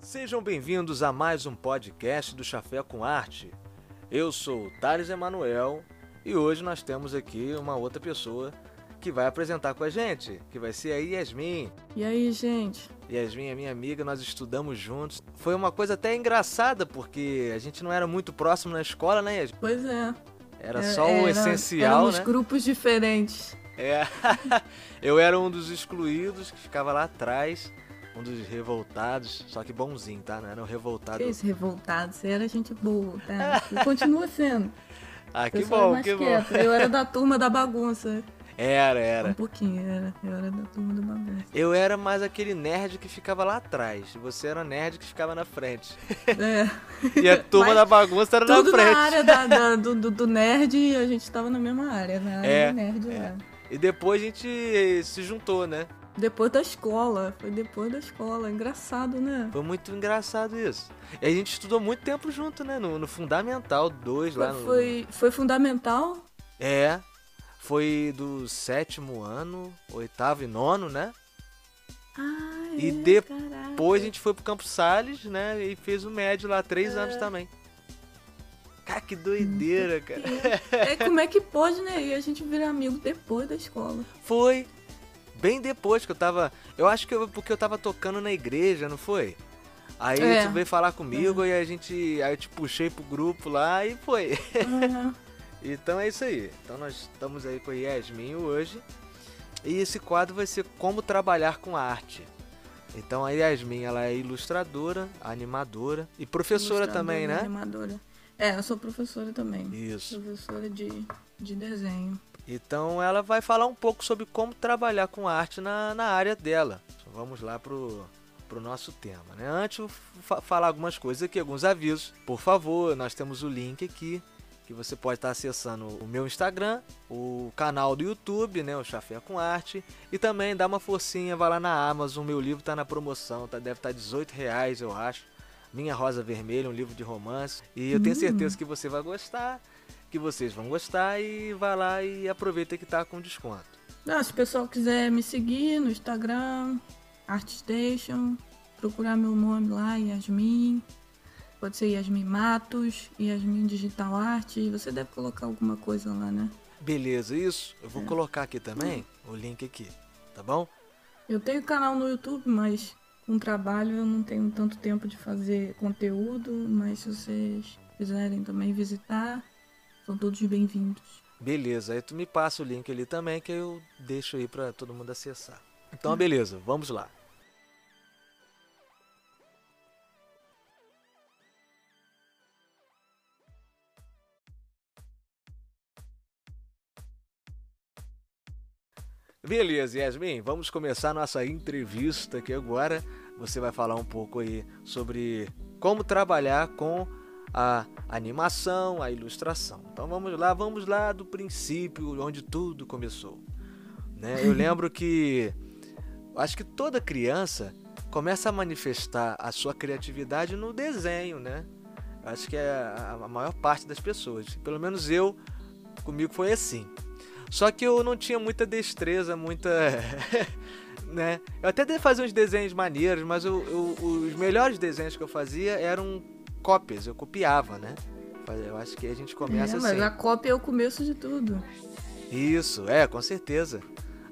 Sejam bem-vindos a mais um podcast do Chafé com Arte. Eu sou Thales Emanuel e hoje nós temos aqui uma outra pessoa que vai apresentar com a gente, que vai ser a Yasmin. E aí, gente? Yasmin é minha amiga, nós estudamos juntos. Foi uma coisa até engraçada, porque a gente não era muito próximo na escola, né, Yasmin? Pois é. Era só o essencial, éramos né? grupos diferentes. É. Eu era um dos excluídos que ficava lá atrás, um dos revoltados, só que bonzinho, tá? Não era um revoltado. Que revoltado, você era gente boa, tá? E continua sendo. Ah, que bom, mais que bom. quieta. Eu era da turma da bagunça. Era, Um era. pouquinho, era. Eu era da turma da bagunça. Eu era mais aquele nerd que ficava lá atrás. Você era nerd que ficava na frente. É. E a turma Mas da bagunça era na frente. na área da- da- do, do, do nerd e a gente tava na mesma área, na área É, do nerd é. lá. E depois a gente se juntou, né? Depois da escola, foi depois da escola. Engraçado, né? Foi muito engraçado isso. E a gente estudou muito tempo junto, né? No, no Fundamental 2 lá no. Foi, foi fundamental. É. Foi do sétimo ano, oitavo e nono, né? Ah, E é, depois caraca. A gente foi pro Campos Salles, né? E fez o médio lá, três É. anos também. Cara, que doideira, cara. É, como é que pode, né? E a gente vira amigo depois da escola. Foi. Bem depois que eu tava. Eu acho que eu, porque eu tava tocando na igreja, não foi? Aí É. tu veio falar comigo e a gente. Aí eu te puxei pro grupo lá e foi. Aham. Então é isso aí. Então nós estamos aí com a Yasmin hoje. E esse quadro vai ser como trabalhar com arte. Então a Yasmin, ela é ilustradora, animadora e professora também, né? Animadora. É, eu sou professora também. Isso. Professora de, de desenho. Então ela vai falar um pouco sobre como trabalhar com arte na, na área dela. Então, vamos lá pro, pro nosso tema, né? Antes eu fa falar algumas coisas aqui, alguns avisos. Por favor, nós temos o link aqui que você pode estar acessando o meu Instagram, o canal do YouTube, né, o Chafé com Arte, e também dá uma forcinha, vai lá na Amazon, meu livro tá na promoção, tá, deve estar 18 reais, eu acho. Minha Rosa Vermelha, um livro de romance, e eu tenho Hum. certeza que você vai gostar, que vocês vão gostar e vai lá e aproveita que tá com desconto. Ah, se o pessoal quiser me seguir no Instagram, ArtStation, procurar meu nome lá, Yasmin. Pode ser Yasmin Matos, Yasmin Digital Arte. Você deve colocar alguma coisa lá, né? Beleza, isso. Eu vou colocar aqui também o link aqui, tá bom? Eu tenho canal no YouTube, mas com trabalho eu não tenho tanto tempo de fazer conteúdo. Mas se vocês quiserem também visitar, são todos bem-vindos. Beleza, aí tu me passa o link ali também que eu deixo aí pra todo mundo acessar. Então, beleza, vamos lá. Beleza, Yasmin, vamos começar nossa entrevista aqui agora. Você vai falar um pouco aí sobre como trabalhar com a animação, a ilustração. Então vamos lá, vamos lá do princípio, onde tudo começou. Né? Eu lembro que acho que toda criança começa a manifestar a sua criatividade no desenho, né? Acho que é a a maior parte das pessoas. Pelo menos eu, comigo foi assim. Só que eu não tinha muita destreza, muita. né? Eu até fazer uns desenhos maneiros, mas eu, eu- os melhores desenhos que eu fazia eram cópias, eu copiava, né? Eu acho que a gente começa é, assim. mas a cópia é o começo de tudo. Isso, é, com certeza.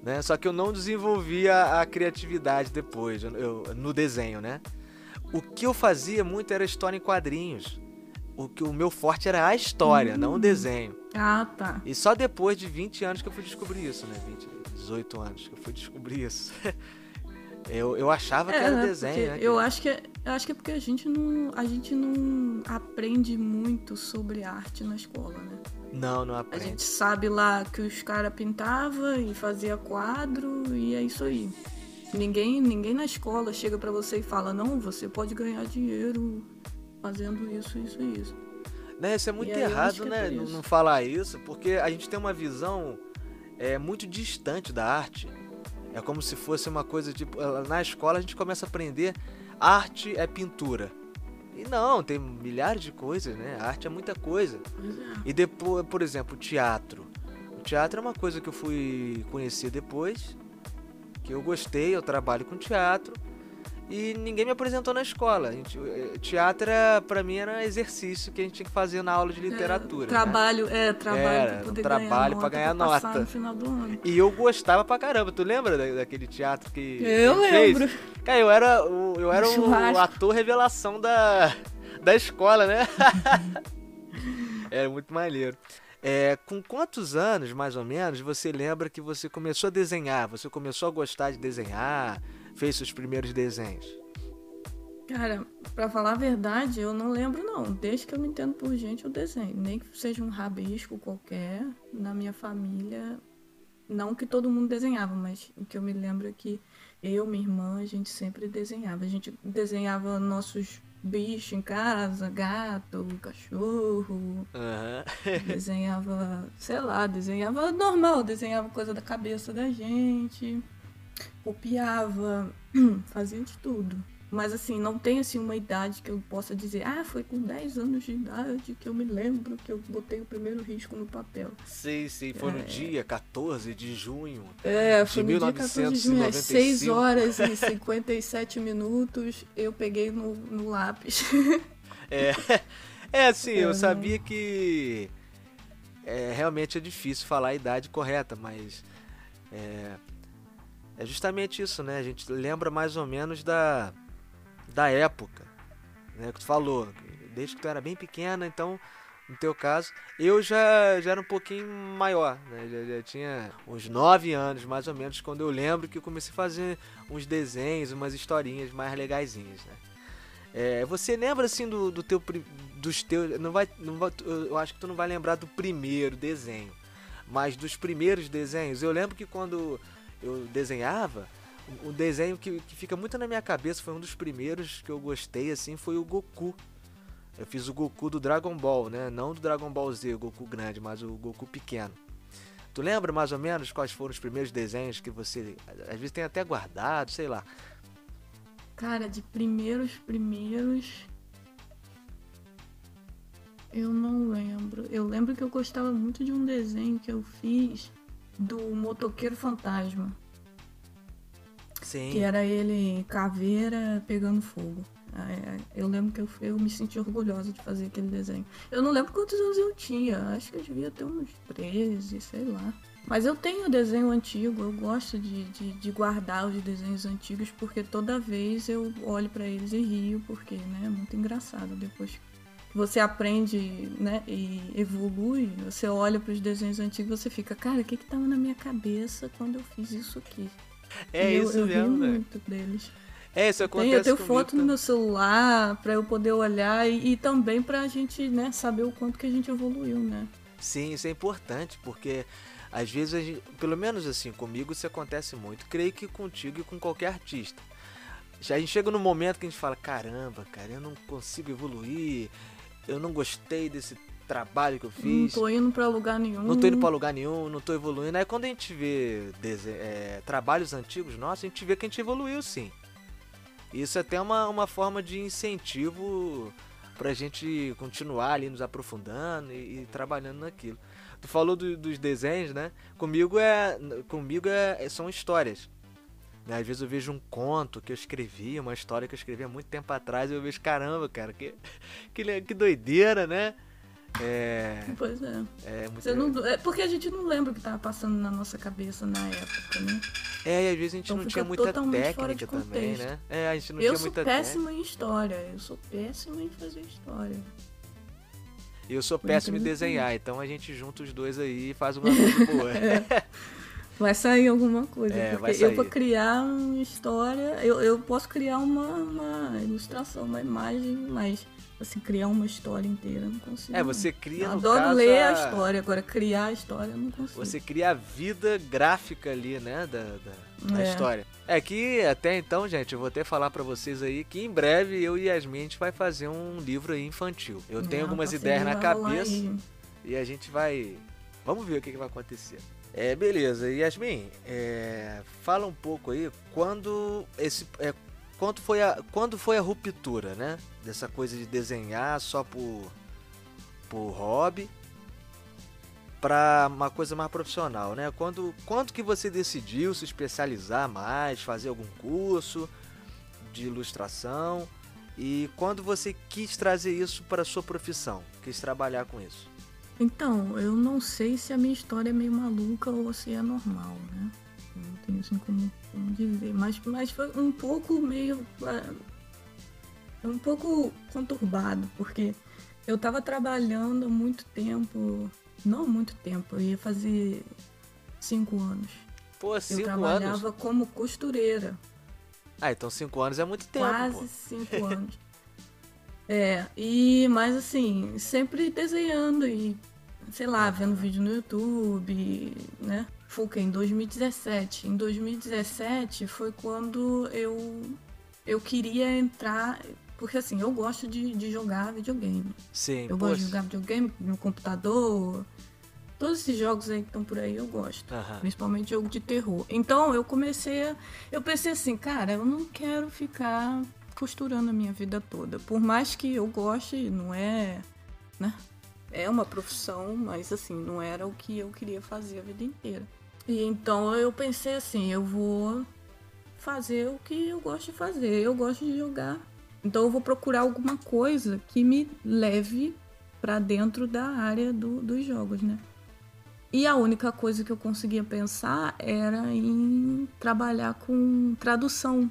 Né? Só que eu não desenvolvi a, criatividade depois, eu, no desenho, né? O que eu fazia muito era história em quadrinhos. O que o meu forte era a história, não o desenho. Ah, tá. E só depois de 20 anos que eu fui descobrir isso, né? 20, 18 anos que eu fui descobrir isso. eu, eu achava que era né, desenho, né? Eu acho que é, eu acho que é porque a gente não a gente não aprende muito sobre arte na escola, né? Não, não A aprende. gente sabe lá que os caras pintavam e fazia quadro e é isso aí. Ninguém, ninguém na escola chega pra você e fala, não, você pode ganhar dinheiro fazendo isso, isso e isso. Né, isso é muito errado, né? não, não falar isso, porque a gente tem uma visão é, muito distante da arte. É como se fosse uma coisa tipo. Na escola a gente começa a aprender arte é pintura. E não, tem milhares de coisas, né? A arte é muita coisa. E depois, por exemplo, teatro. O teatro é uma coisa que eu fui conhecer depois, que eu gostei, eu trabalho com teatro e ninguém me apresentou na escola. Gente, teatro era, pra mim era exercício que a gente tinha que fazer na aula de literatura. É, trabalho, né? é, trabalho era, pra poder trabalho ganhar pra ganhar nota. pra nota. no final do ano. E eu gostava pra caramba. Tu lembra da, daquele teatro que. Eu lembro. Fez? Cara, eu era o, eu era o, Churrasco. ator revelação da, da escola, né? era muito maneiro. É, com quantos anos, mais ou menos, você lembra que você começou a desenhar? Você começou a gostar de desenhar? Fez seus primeiros desenhos? Cara, pra falar a verdade, eu não lembro não. Desde que eu me entendo por gente, eu desenho. Nem que seja um rabisco qualquer, na minha família. Não que todo mundo desenhava, mas o que eu me lembro é que eu, minha irmã, a gente sempre desenhava. A gente desenhava nossos bichos em casa, gato, cachorro. Aham. Desenhava, sei lá, desenhava normal, desenhava coisa da cabeça da gente, copiava, fazia de tudo. Mas assim, não tem assim uma idade que eu possa dizer, ah, foi com 10 anos de idade que eu me lembro que eu botei o primeiro risco no papel. Sim, sim. Foi no dia 14 de junho. É, De foi no dia 14 de junho, às 6 1995. horas e 57 minutos, eu peguei no, no lápis. É, é assim, eu É. sabia que é, realmente é difícil falar a idade correta, mas é, é justamente isso, né? A gente lembra mais ou menos da, da época, né? Que tu falou, desde que tu era bem pequena, então, no teu caso, eu já, já era um pouquinho maior, né? Já, já tinha uns 9 anos, mais ou menos, quando eu lembro que eu comecei a fazer uns desenhos, umas historinhas mais legaisinhas, né? É, você lembra assim do, do teu dos teus não vai não vai eu acho que tu não vai lembrar do primeiro desenho mas dos primeiros desenhos eu lembro que quando eu desenhava o desenho que, que fica muito na minha cabeça foi um dos primeiros que eu gostei assim foi o Goku eu fiz o Goku do Dragon Ball né não do Dragon Ball Z o Goku grande mas o Goku pequeno tu lembra mais ou menos quais foram os primeiros desenhos que você às vezes tem até guardado sei lá Cara, de primeiros, primeiros. Eu não lembro. Eu lembro que eu gostava muito de um desenho que eu fiz do Motoqueiro Fantasma. sim Que era ele caveira pegando fogo. Ah, é, Eu lembro que eu, eu me senti orgulhosa de fazer aquele desenho. Eu não lembro quantos anos eu tinha. Acho que eu devia ter uns 13, sei lá. Mas eu tenho desenho antigo, eu gosto de, de, de guardar os desenhos antigos, porque toda vez eu olho pra eles e rio, porque né, é muito engraçado. Depois que você aprende né, e evolui, você olha pros desenhos antigos você fica, cara, o que que tava na minha cabeça quando eu fiz isso aqui? é E eu, isso eu rio mesmo né? muito deles. É, isso acontece Tem, eu tenho foto no meu celular pra eu poder olhar e, e também pra gente, né, saber o quanto que a gente evoluiu, né? Sim, isso é importante, porque às vezes, a gente- pelo menos assim, comigo isso acontece muito. Creio que contigo e com qualquer artista. Já a gente chega no momento que a gente fala, caramba, cara, eu não consigo evoluir, eu não gostei desse trabalho que eu Não fiz. tô indo pra lugar nenhum. Não tô indo pra lugar nenhum, não tô evoluindo. Aí quando a gente vê é, trabalhos antigos nossos, a gente vê que a gente evoluiu sim. Isso é até uma, uma forma de incentivo pra gente continuar ali nos aprofundando e, e trabalhando naquilo. Tu falou do- dos desenhos, né? Comigo é. Comigo é, são histórias. Né? Às vezes eu vejo um conto que eu escrevi, uma história que eu escrevi há muito tempo atrás, e eu vejo, caramba, cara, que, que, que doideira, né? É. Pois é. É muito não, é porque a gente não lembra o que tava passando na nossa cabeça na época, né? É, e às vezes a gente Então não tinha muita técnica também, né? É, a gente não eu tinha sou muita péssima em história. Eu sou péssima em fazer história. técnica. E eu sou péssimo em desenhar, então a gente junta os dois aí e faz uma coisa boa. Vai sair alguma coisa. É, porque eu pra criar uma história, eu, eu posso criar uma, uma ilustração, uma imagem, mas assim, criar uma história inteira não consigo. É, você cria, Eu adoro caso, ler a a- história, agora criar a história eu não consigo. Você cria a vida gráfica ali, né, da, da, da É. história. É que até então, gente, eu vou até falar pra vocês aí que em breve eu e Yasmin a gente vai fazer um livro aí infantil. Eu tenho É, algumas parceria ideias na cabeça aí. e a gente vai... Vamos ver o que, que vai acontecer. É, beleza. Yasmin, é, fala um pouco aí quando esse é, quando foi a quando foi a ruptura, né? Dessa coisa de desenhar só por por hobby para uma coisa mais profissional, né? Quando quando que você decidiu se especializar mais, fazer algum curso de ilustração e quando você quis trazer isso para sua profissão, quis trabalhar com isso? Então, eu não sei se a minha história é meio maluca ou se é normal, né? Eu não tenho assim como, como dizer. Mas, mas foi um pouco meio. É, um pouco conturbado, porque eu tava trabalhando muito tempo. Não muito tempo, eu ia fazer cinco anos. Pô, cinco eu trabalhava anos? como costureira. Ah, então cinco anos é muito tempo. Quase pô. cinco anos. É, e mas assim, sempre desenhando e, sei lá, vendo vídeo no YouTube, né? Foi em 2017. Em 2017 foi quando eu eu queria entrar, porque assim, eu gosto de, de jogar videogame. Sim, Eu gosto de jogar videogame no computador. Todos esses jogos aí que estão por aí eu gosto. Principalmente jogo de terror. Então eu comecei a. Eu pensei assim, cara, eu não quero ficar costurando a minha vida toda. Por mais que eu goste, não é. né? É uma profissão, mas assim, não era o que eu queria fazer a vida inteira. E então eu pensei assim, eu vou fazer o que eu gosto de fazer. Eu gosto de jogar. Então eu vou procurar alguma coisa que me leve pra dentro da área do- dos jogos, né? E a única coisa que eu conseguia pensar era em trabalhar com tradução.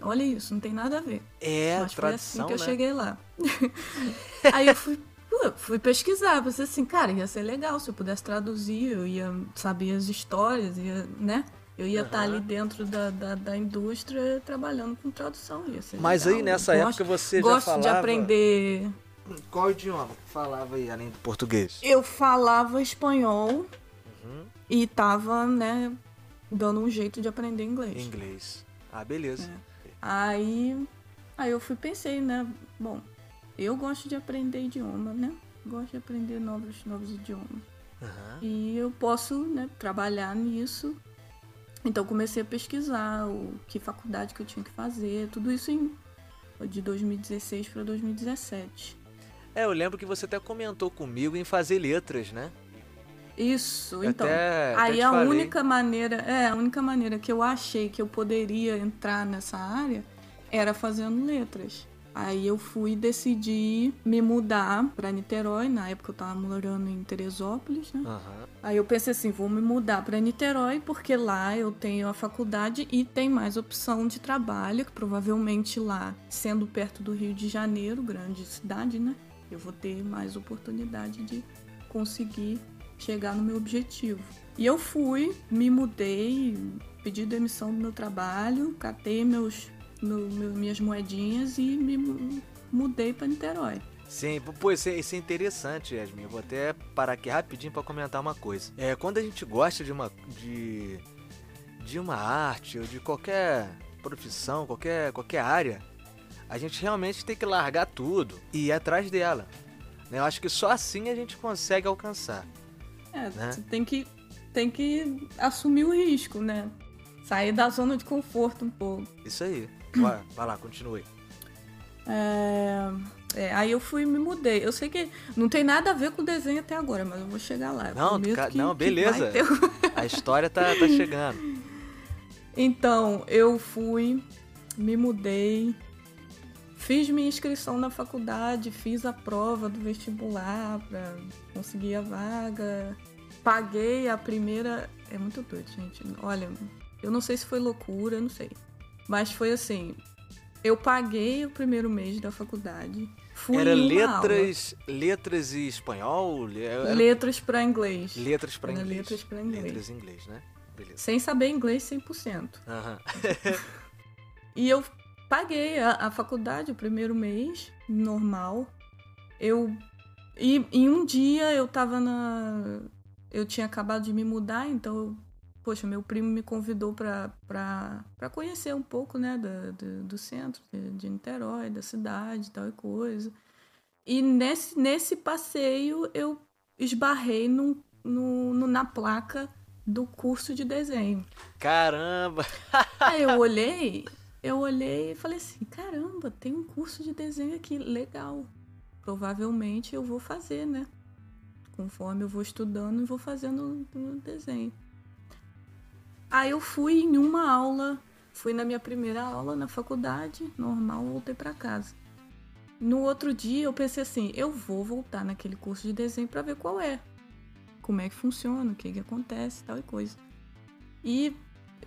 Olha isso, não tem nada a ver. É, Mas foi assim tradição, que eu né? cheguei lá. Aí eu fui, pô, fui pesquisar, pensei assim, cara, ia ser legal se eu pudesse traduzir, eu ia saber as histórias, ia, né? Eu ia estar Aham. ali dentro da, da, da indústria trabalhando com tradução. Ia ser Mas legal. aí nessa Eu época gosto- você já gosto falava. de aprender. Qual idioma que falava aí, além do português? Eu falava espanhol Uhum. e tava, né, dando um jeito de aprender inglês. Inglês. Ah, beleza. É. Aí, aí eu fui pensei, né? Bom, eu gosto de aprender idioma, né? Gosto de aprender novos, novos idiomas. Aham. E eu posso, né, trabalhar nisso. Então comecei a pesquisar o que faculdade que eu tinha que fazer, tudo isso em de 2016 para 2017. É, eu lembro que você até comentou comigo em fazer letras, né? Isso, então. até- até aí te a falei. única maneira, é, a única maneira que eu achei que eu poderia entrar nessa área era fazendo letras. Aí eu fui e decidi me mudar para Niterói, na época eu tava morando em Teresópolis, né? Aham. Aí eu pensei assim, vou me mudar para Niterói porque lá eu tenho a faculdade e tem mais opção de trabalho, que provavelmente lá, sendo perto do Rio de Janeiro, grande cidade, né? Eu vou ter mais oportunidade de conseguir chegar no meu objetivo. E eu fui, me mudei, pedi demissão do meu trabalho, catei meus, meu- meu- minhas moedinhas e me mu- mudei para Niterói. Sim, pô, isso é, isso é interessante, Yasmin. Eu vou até parar aqui rapidinho para comentar uma coisa. É, quando a gente gosta de uma de, de uma arte ou de qualquer profissão, qualquer qualquer área, a gente realmente tem que largar tudo e ir atrás dela. né? Eu acho que só assim a gente consegue alcançar. É, Né? você tem que, tem que assumir o risco, né? Sair da zona de conforto um pouco. Isso aí. Vai, vai lá, continue. É, é, aí eu fui e me mudei. Eu sei que não tem nada a ver com o desenho até agora, mas eu vou chegar lá. Não, ca- que- não, beleza. ter- A história tá, tá chegando. Então, eu fui, me mudei, fiz minha inscrição na faculdade, fiz a prova do vestibular pra conseguir a vaga, paguei a primeira. É muito doido, gente. Olha, eu não sei se foi loucura, eu não sei. Mas foi assim. Eu paguei o primeiro mês da faculdade. Fui Era em uma letras, letras e espanhol? Aula. Era letras para inglês. letras para inglês. letras pra inglês. Letras em inglês, né? Beleza. Sem saber inglês 100%. Aham. E eu paguei a, a faculdade o primeiro mês, normal. Eu. E em um dia eu tava na. Eu tinha acabado de me mudar, então. Poxa, meu primo me convidou pra conhecer um pouco, né, da- do, do centro de, de Niterói, da cidade tal e coisa. E nesse, nesse passeio eu esbarrei num, no, no, na placa do curso de desenho. Caramba! Aí eu olhei, eu olhei e falei assim, caramba, tem um curso de desenho aqui, legal. Provavelmente eu vou fazer, né? Conforme eu vou estudando e vou fazendo o desenho. Aí eu fui em uma aula, fui na minha primeira aula na faculdade, normal, voltei para casa. No outro dia eu pensei assim, eu vou voltar naquele curso de desenho para ver qual é. Como é que funciona, o que, que acontece, tal e coisa. E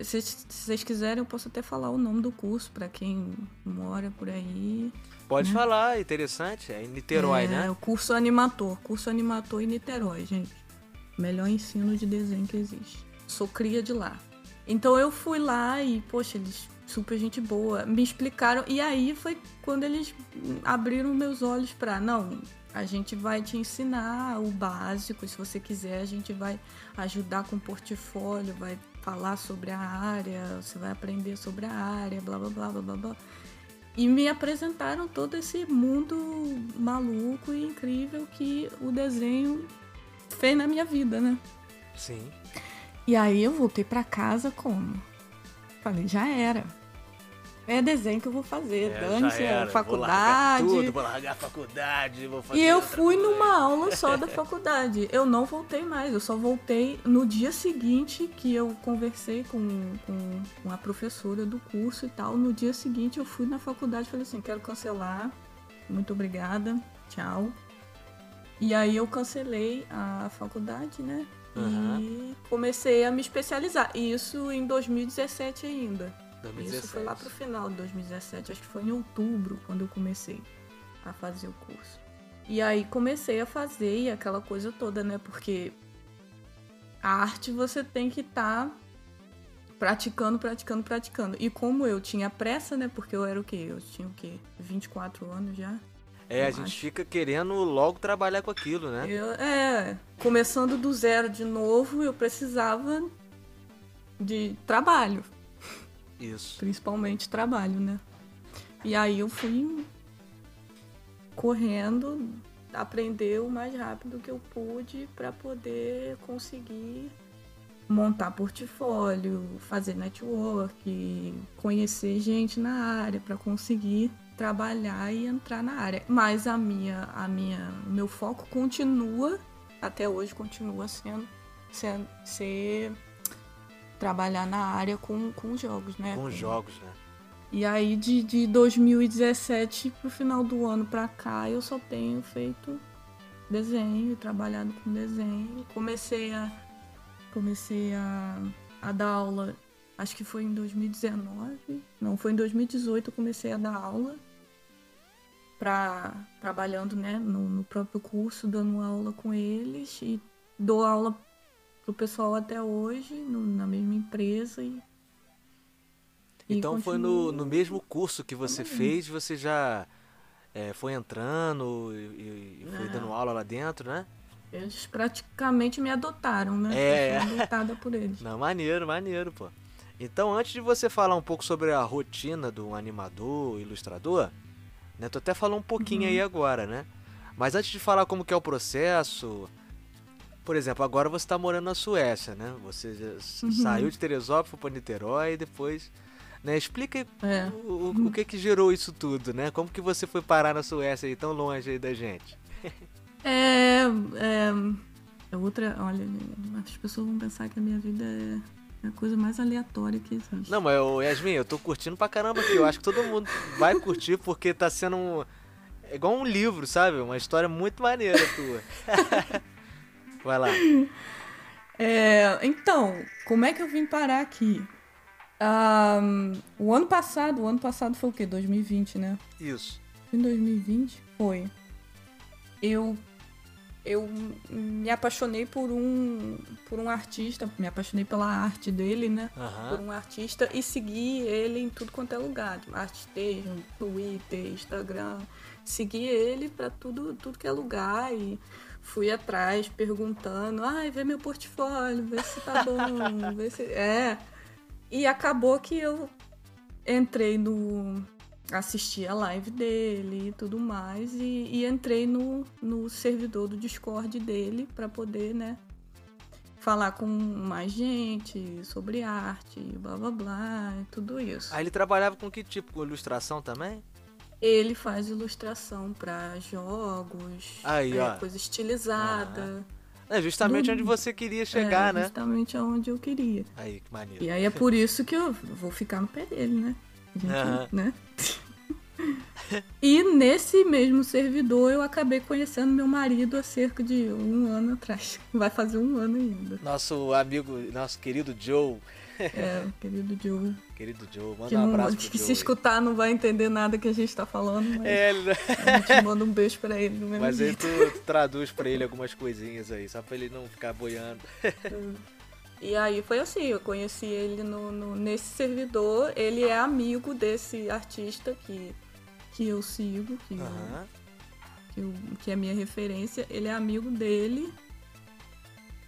se, se vocês quiserem, eu posso até falar o nome do curso para quem mora por aí. Pode né? falar, interessante. É em Niterói, é, né? É o curso animator. Curso animator em Niterói, gente. Melhor ensino de desenho que existe. Sou cria de lá. Então eu fui lá e, poxa, eles super gente boa, me explicaram e aí foi quando eles abriram meus olhos para não, a gente vai te ensinar o básico, se você quiser, a gente vai ajudar com portfólio, vai falar sobre a área, você vai aprender sobre a área, blá blá blá blá blá. blá. E me apresentaram todo esse mundo maluco e incrível que o desenho fez na minha vida, né? Sim. E aí eu voltei para casa como? Falei, já era. É desenho que eu vou fazer, é, dane-se a faculdade. Vou largar tudo, vou largar a faculdade, vou fazer E eu fui coisa. numa aula só da faculdade. Eu não voltei mais, eu só voltei no dia seguinte que eu conversei com, com, com a professora do curso e tal. No dia seguinte eu fui na faculdade e falei assim, quero cancelar, muito obrigada, tchau. E aí eu cancelei a faculdade, né? Uhum. E comecei a me especializar. Isso em 2017 ainda. 2017. Isso foi lá pro final de 2017, acho que foi em outubro quando eu comecei a fazer o curso. E aí comecei a fazer e aquela coisa toda, né? Porque a arte você tem que estar tá praticando, praticando, praticando. E como eu tinha pressa, né? Porque eu era o quê? Eu tinha o quê? 24 anos já. É, a gente fica querendo logo trabalhar com aquilo, né? Eu, é, começando do zero de novo, eu precisava de trabalho. Isso. Principalmente trabalho, né? E aí eu fui correndo, aprender o mais rápido que eu pude para poder conseguir montar portfólio, fazer network, conhecer gente na área para conseguir trabalhar e entrar na área. Mas a minha, a minha, meu foco continua, até hoje continua sendo, sendo ser trabalhar na área com, com jogos, né? Com, jogos, né? E aí de, de 2017 pro final do ano pra cá eu só tenho feito desenho, trabalhado com desenho. Comecei a comecei a, a dar aula, acho que foi em 2019, não, foi em 2018 eu comecei a dar aula para trabalhando né, no, no, próprio curso, dando aula com eles e dou aula pro pessoal até hoje, no, na mesma empresa. E, então e foi no, no mesmo curso que você também. fez, você já é, foi entrando e, e foi é. dando aula lá dentro, né? Eles praticamente me adotaram, né? É. Eu fui adotada por eles. Não, maneiro, maneiro, pô. Então, antes de você falar um pouco sobre a rotina do animador, ilustrador, né? Tu até falou um pouquinho uhum. aí agora, né? Mas antes de falar como que é o processo, por exemplo, agora você está morando na Suécia, né? Você uhum. saiu de Teresópolis, foi para Niterói e depois, né? Explica é. o, o, o, que que gerou isso tudo, né? Como que você foi parar na Suécia aí tão longe aí da gente? é, é, é outra, olha, as pessoas vão pensar que a minha vida é é a coisa mais aleatória que existe. Não, mas eu, Yasmin, eu tô curtindo pra caramba aqui. Eu acho que todo mundo vai curtir porque tá sendo um. É igual um livro, sabe? Uma história muito maneira tua. vai lá. É, então, como é que eu vim parar aqui? Um, o ano passado, o ano passado foi o quê? 2020, né? Isso. Em 2020? Foi. Eu eu me apaixonei por um por um artista, me apaixonei pela arte dele, né? Uhum. Por um artista e segui ele em tudo quanto é lugar, ArtStation, Twitter, Instagram, segui ele para tudo tudo que é lugar e fui atrás perguntando, ai, vê meu portfólio, vê se tá bom, vê se é. E acabou que eu entrei no assisti a live dele e tudo mais e, e entrei no, no servidor do Discord dele para poder, né, falar com mais gente sobre arte, blá blá blá, tudo isso. Aí ele trabalhava com que tipo? Com ilustração também? Ele faz ilustração para jogos, Aí, é, coisa estilizada. É justamente Do- onde você queria chegar, é, né? Justamente aonde eu queria. Aí, que maneiro. E aí é por isso que eu vou ficar no pé dele, né? Gente, Aham. né? e nesse mesmo servidor eu acabei conhecendo meu marido há cerca de um ano atrás. Vai fazer um ano ainda. Nosso amigo, nosso querido Joe. É, querido Joe. Querido Joe, manda Que, um abraço pro que se aí. escutar não vai entender nada que a gente tá falando, mas É, ele... a gente manda um beijo pra ele no mesmo mas aí tu, tu traduz pra ele algumas coisinhas aí, só pra ele não ficar boiando. E aí foi assim, eu conheci ele no, no- nesse servidor, ele é amigo desse artista que, que eu sigo, que, eu- Aham. que, eu- que é minha referência, ele é amigo dele.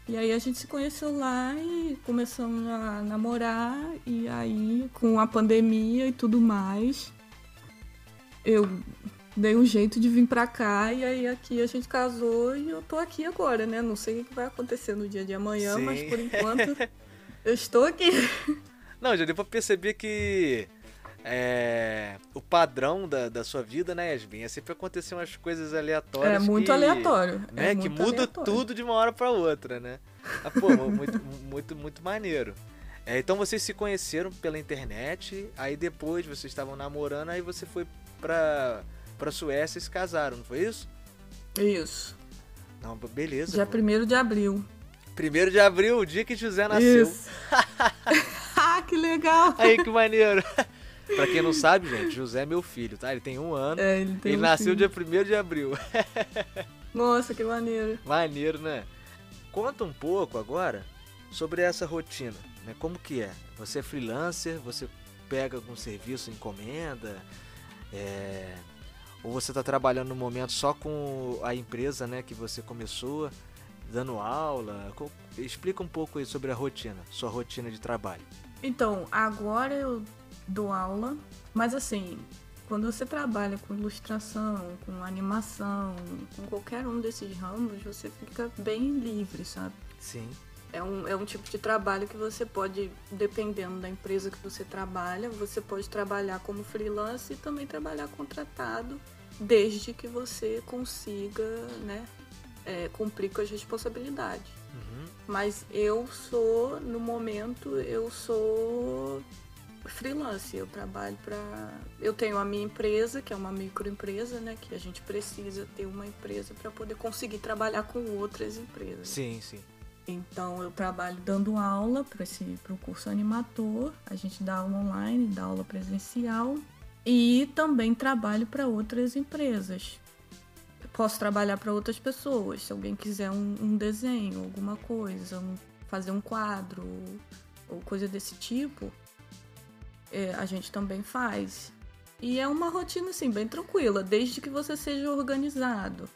E aí a gente se conheceu lá e começamos a namorar, e aí com a pandemia e tudo mais, eu dei um jeito de vir pra cá, e aí aqui a gente casou e eu tô aqui agora, né? Não sei o que vai acontecer no dia de amanhã, Sim. mas por enquanto eu estou aqui. Não, já deu pra perceber que é, o padrão da, da sua vida, né, Yasmin? É sempre acontecer umas coisas aleatórias. É muito que, aleatório. Né, é que muda aleatório. tudo de uma hora pra outra, né? Ah, pô, muito, muito, muito maneiro. É, então vocês se conheceram pela internet, aí depois vocês estavam namorando, aí você foi pra, pra Suécia e se casaram, não foi isso? Isso. Não, beleza. Dia pô. 1 de abril. Primeiro de abril, o dia que José nasceu. Isso. ah, que legal. Aí que maneiro. Pra quem não sabe, gente, José é meu filho, tá? Ele tem um ano. É, ele tem ele um nasceu filho. dia 1 de abril. Nossa, que maneiro. Maneiro, né? Conta um pouco agora sobre essa rotina, né? Como que é? Você é freelancer, você pega algum serviço, encomenda, é... ou você está trabalhando no momento só com a empresa, né, que você começou, dando aula? Explica um pouco aí sobre a rotina, sua rotina de trabalho. Então, agora eu dou aula, mas assim, quando você trabalha com ilustração, com animação, com qualquer um desses ramos, você fica bem livre, sabe? Sim. É um, é um tipo de trabalho que você pode, dependendo da empresa que você trabalha, você pode trabalhar como freelance e também trabalhar contratado, desde que você consiga, né, é, cumprir com as responsabilidades. Uhum. Mas eu sou, no momento, eu sou freelance. Eu trabalho para. Eu tenho a minha empresa, que é uma microempresa, né? Que a gente precisa ter uma empresa para poder conseguir trabalhar com outras empresas. Sim, sim. Então eu trabalho dando aula para esse pro curso animator. A gente dá aula online, dá aula presencial e também trabalho para outras empresas. Eu Posso trabalhar para outras pessoas, se alguém quiser um, um desenho, alguma coisa, um- fazer um quadro ou coisa desse tipo, é, a gente também faz. E é uma rotina assim bem tranquila, desde que você seja organizado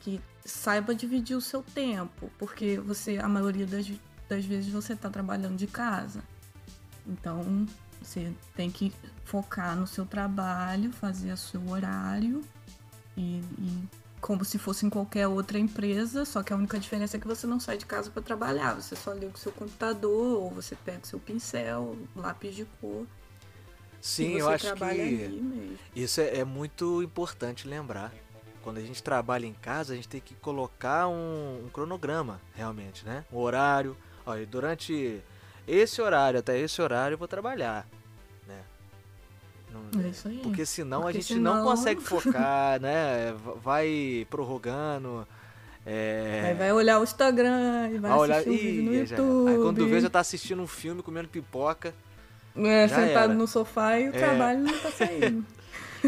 que saiba dividir o seu tempo, porque você, a maioria das, das vezes, você está trabalhando de casa. Então, você tem que focar no seu trabalho, fazer o seu horário e, e como se fosse em qualquer outra empresa, só que a única diferença é que você não sai de casa para trabalhar, você só liga o seu computador ou você pega o seu pincel, lápis de cor. Sim, eu acho que. Isso é, é muito importante lembrar. Quando a gente trabalha em casa, a gente tem que colocar um, um cronograma, realmente, né? Um horário. Olha, durante esse horário até esse horário eu vou trabalhar, né? Não- É isso aí. porque senão a Porque gente não senão- consegue focar, né? Vai prorrogando. É... Aí vai olhar o Instagram, vai vai olhar- vídeo no Ih, já- YouTube. Aí quando vê, já tá assistindo um filme, comendo pipoca. É, sentado era. no sofá e o É. trabalho não tá saindo.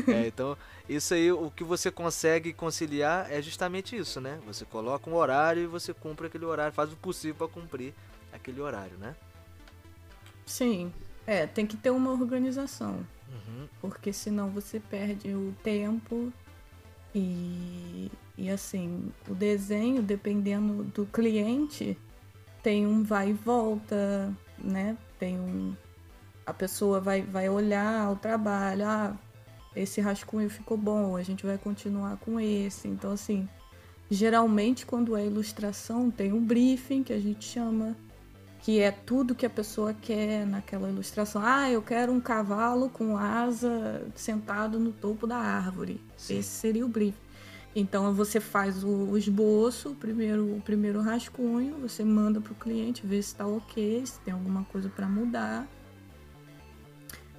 É, então, isso aí, o que você consegue conciliar é justamente isso, né? Você coloca um horário e você cumpre aquele horário, faz o possível para cumprir aquele horário, né? Sim. É, tem que ter uma organização. Uhum. Porque senão você perde o tempo e, e assim, o desenho, dependendo do cliente, tem um vai e volta, né? Tem um. A pessoa vai, vai olhar o trabalho, ah, esse rascunho ficou bom, a gente vai continuar com esse. Então, assim, Geralmente, quando é ilustração, tem um briefing que a gente chama, que é tudo que a pessoa quer naquela ilustração. Ah, eu quero um cavalo com asa sentado no topo da árvore. Sim. Esse seria o briefing. Então você faz o, esboço, o primeiro, o primeiro rascunho, você manda para o cliente ver se está ok, se tem alguma coisa para mudar.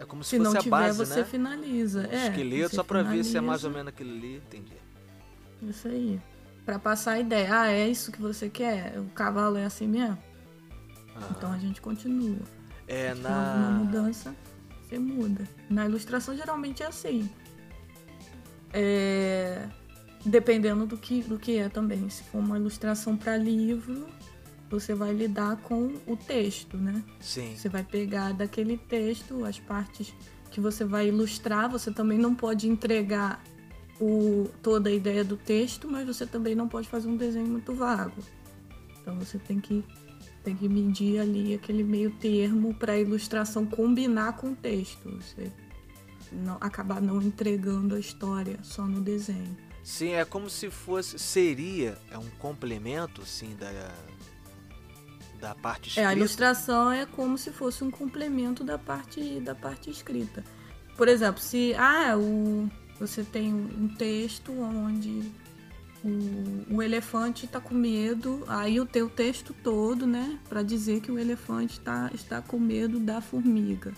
É como se, se fosse não tiver, base, você né? finaliza. Um é, esqueleto só para ver se é mais ou menos aquilo ali, entendi. Isso aí. Para passar a ideia. Ah, é isso que você quer? O cavalo é assim mesmo? Então a gente continua. É, se na... alguma mudança, você muda. Na ilustração geralmente é assim. É dependendo do que, do que é também. Se for uma ilustração para livro, você vai lidar com o texto, né? Sim. Você vai pegar daquele texto as partes que você vai ilustrar. Você também não pode entregar o, toda a ideia do texto, mas você também não pode fazer um desenho muito vago. Então você tem que tem que medir ali aquele meio termo para a ilustração combinar com o texto. Você não, acabar não entregando a história só no desenho. Sim, é como se fosse. Seria é um complemento, sim, da, da parte escrita. É, a ilustração é como se fosse um complemento da parte, da parte escrita. Por exemplo, se ah, o, você tem um texto onde o, o elefante está com medo, aí o teu texto todo, né, para dizer que o elefante tá, está com medo da formiga.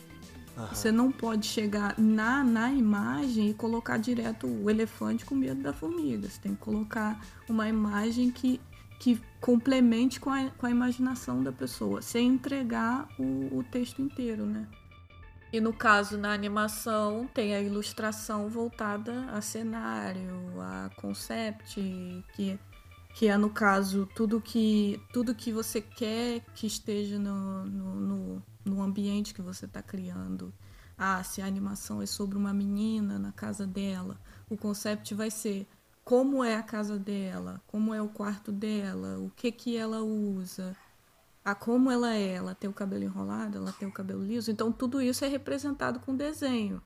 Uhum. Você não pode chegar na, na imagem e colocar direto o elefante com medo da formiga. Você tem que colocar uma imagem que, que complemente com a, com a imaginação da pessoa, sem entregar o, o texto inteiro, né? E no caso, na animação, tem a ilustração voltada a cenário, a concept, que, que é, no caso, tudo que, tudo que você quer que esteja no, no, no ambiente que você está criando. Ah, se a animação é sobre uma menina na casa dela, o conceito vai ser como é a casa dela, como é o quarto dela, o que que ela usa, a como ela é, ela tem o cabelo enrolado, ela tem o cabelo liso, então tudo isso é representado com desenho.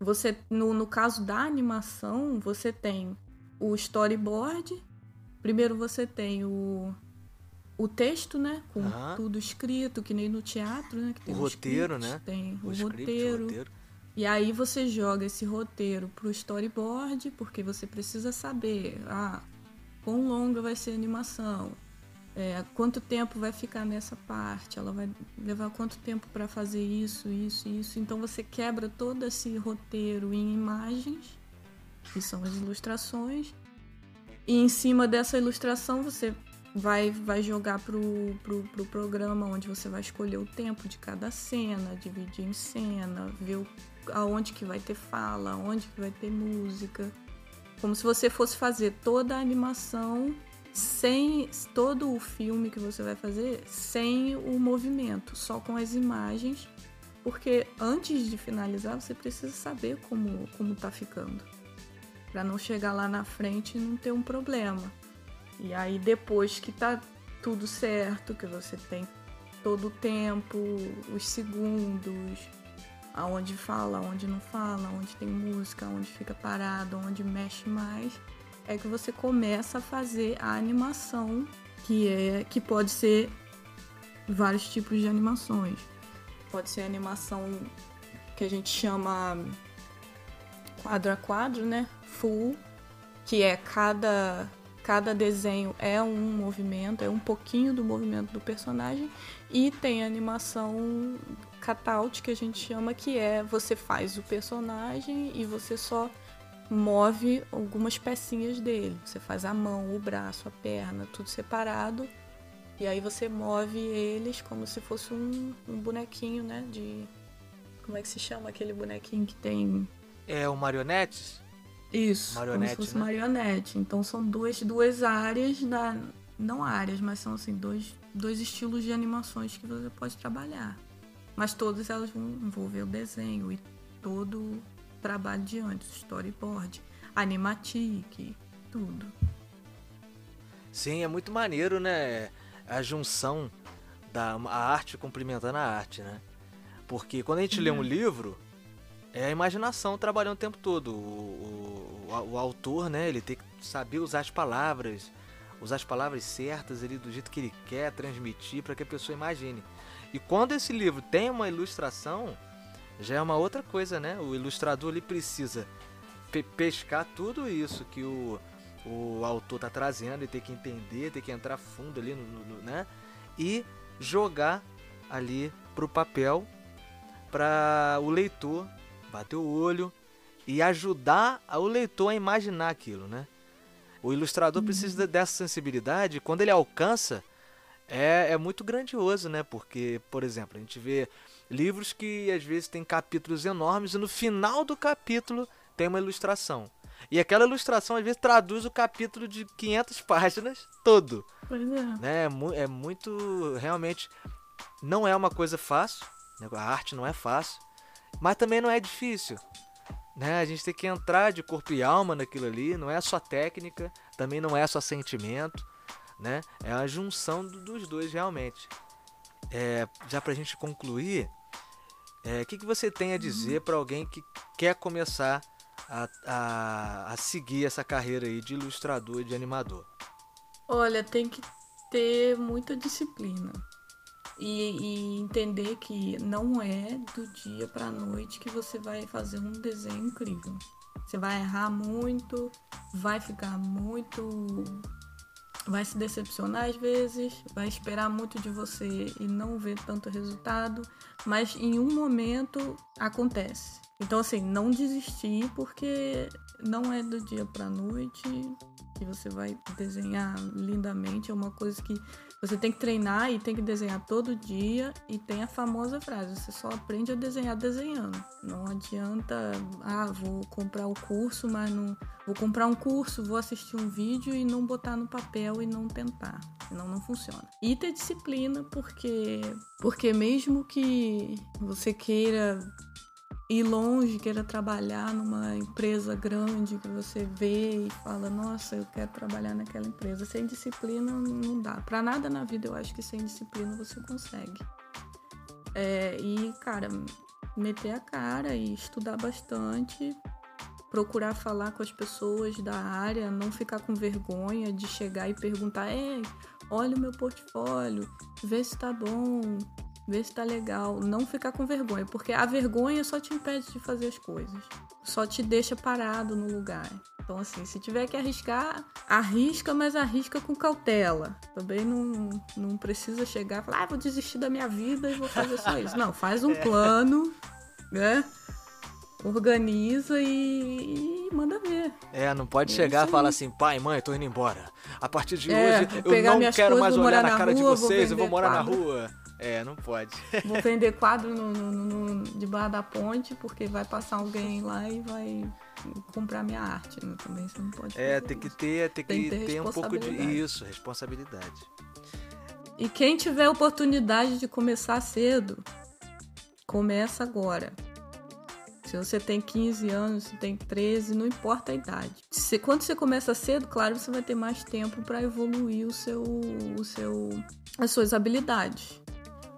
Você no, no caso da animação, você tem o storyboard, primeiro você tem o o texto, né? Com tudo escrito, que nem no teatro, né? Que tem o roteiro, script, né? Tem o, o script, roteiro. roteiro. E aí você joga esse roteiro pro storyboard, porque você precisa saber, ah, quão longa vai ser a animação, é, quanto tempo vai ficar nessa parte, ela vai levar quanto tempo para fazer isso, isso, isso. Então você quebra todo esse roteiro em imagens, que são as ilustrações, e em cima dessa ilustração você vai, vai jogar pro, pro, pro programa onde você vai escolher o tempo de cada cena, dividir em cena, ver o, aonde que vai ter fala, aonde que vai ter música. Como se você fosse fazer toda a animação sem todo o filme que você vai fazer sem o movimento, só com as imagens, porque antes de finalizar você precisa saber como como tá ficando, para não chegar lá na frente e não ter um problema. E aí depois que tá tudo certo, que você tem todo o tempo, os segundos, aonde fala, aonde não fala, onde tem música, onde fica parado, onde mexe mais, é que você começa a fazer a animação, que é que pode ser vários tipos de animações. Pode ser animação que a gente chama quadro a quadro, né? Full, que é cada cada desenho é um movimento, é um pouquinho do movimento do personagem e tem animação cutout que a gente chama que é você faz o personagem e você só move algumas pecinhas dele. Você faz a mão, o braço, a perna, tudo separado. E aí você move eles como se fosse um, um bonequinho, né? De. Como é que se chama aquele bonequinho que tem. É o marionetes? Isso, marionete, como se fosse né? marionete. Então são duas, duas áreas da. Não áreas, mas são assim, dois, dois estilos de animações que você pode trabalhar. Mas todas elas vão envolver o desenho e todo o trabalho de antes, storyboard, animatic, tudo. Sim, é muito maneiro, né? A junção da a arte complementando a arte, né? Porque quando a gente uhum. lê um uhum. livro, é a imaginação trabalhando o tempo todo. O, o, o, o, autor, né, ele tem que saber usar as palavras, usar as palavras certas ali do jeito que ele quer transmitir para que a pessoa imagine. E quando esse livro tem uma ilustração, já é uma outra coisa, né? O ilustrador ele precisa pe pescar tudo isso que o, o autor está trazendo e ter que entender, ter que entrar fundo ali, no, no, né? E jogar ali para o papel para o leitor bater o olho e ajudar o leitor a imaginar aquilo, né? O ilustrador uhum. precisa dessa sensibilidade. Quando ele alcança, é, é muito grandioso, né? Porque, por exemplo, a gente vê livros que às vezes tem capítulos enormes e no final do capítulo tem uma ilustração. E aquela ilustração às vezes traduz o capítulo de 500 páginas todo. Pois é. Né? É, é muito. Realmente. Não é uma coisa fácil. Né? A arte não é fácil. Mas também não é difícil. Né? A gente tem que entrar de corpo e alma naquilo ali. Não é só técnica. Também não é só sentimento. Né? É a junção dos dois realmente. É, já pra gente concluir, o é, que, que você tem a dizer para alguém que quer começar a, a, a seguir essa carreira aí de ilustrador e de animador? Olha, tem que ter muita disciplina. E, e, entender que não é do dia para noite que você vai fazer um desenho incrível. Você vai errar muito, vai ficar muito. Vai se decepcionar às vezes, vai esperar muito de você e não ver tanto resultado, mas em um momento acontece. Então, assim, não desistir porque não é do dia para noite que você vai desenhar lindamente. É uma coisa que você tem que treinar e tem que desenhar todo dia. E tem a famosa frase: você só aprende a desenhar desenhando. Não adianta, ah, vou comprar o curso, mas não. Vou comprar um curso, vou assistir um vídeo e não botar no papel e não tentar. Senão não funciona. E ter disciplina, porque, porque mesmo que você queira ir longe, queira trabalhar numa empresa grande que você vê e fala, nossa, eu quero trabalhar naquela empresa. Sem disciplina não dá. Para nada na vida eu acho que sem disciplina você consegue. É, e, cara, meter a cara e estudar bastante, procurar falar com as pessoas da área, não ficar com vergonha de chegar e perguntar, ei, olha o meu portfólio, vê se tá bom, ver se tá legal, não ficar com vergonha, porque a vergonha só te impede de fazer as coisas, só te deixa parado no lugar. Então, assim, se tiver que arriscar, arrisca, mas arrisca com cautela. Também não, não precisa chegar e falar, ah, vou desistir da minha vida e vou fazer só isso. Não, faz um plano, né? Organiza e, e manda ver. É, não pode é chegar e falar assim, pai, mãe, tô indo embora. A partir de é, hoje eu não quero mais olhar na cara rua, de vocês, vou eu vou morar quadro. na rua. É, não pode. Vou vender quadro no, no, no, debaixo da ponte, porque vai passar alguém lá e vai comprar minha arte. Né? Também você não pode. É, tem que ter, tem, tem que ter, ter um pouco de isso, responsabilidade. E quem tiver oportunidade de começar cedo, começa agora. Se você tem 15 anos, se tem 13, não importa a idade. Se, quando você começa cedo, claro, você vai ter mais tempo para evoluir o seu, o seu, as suas habilidades.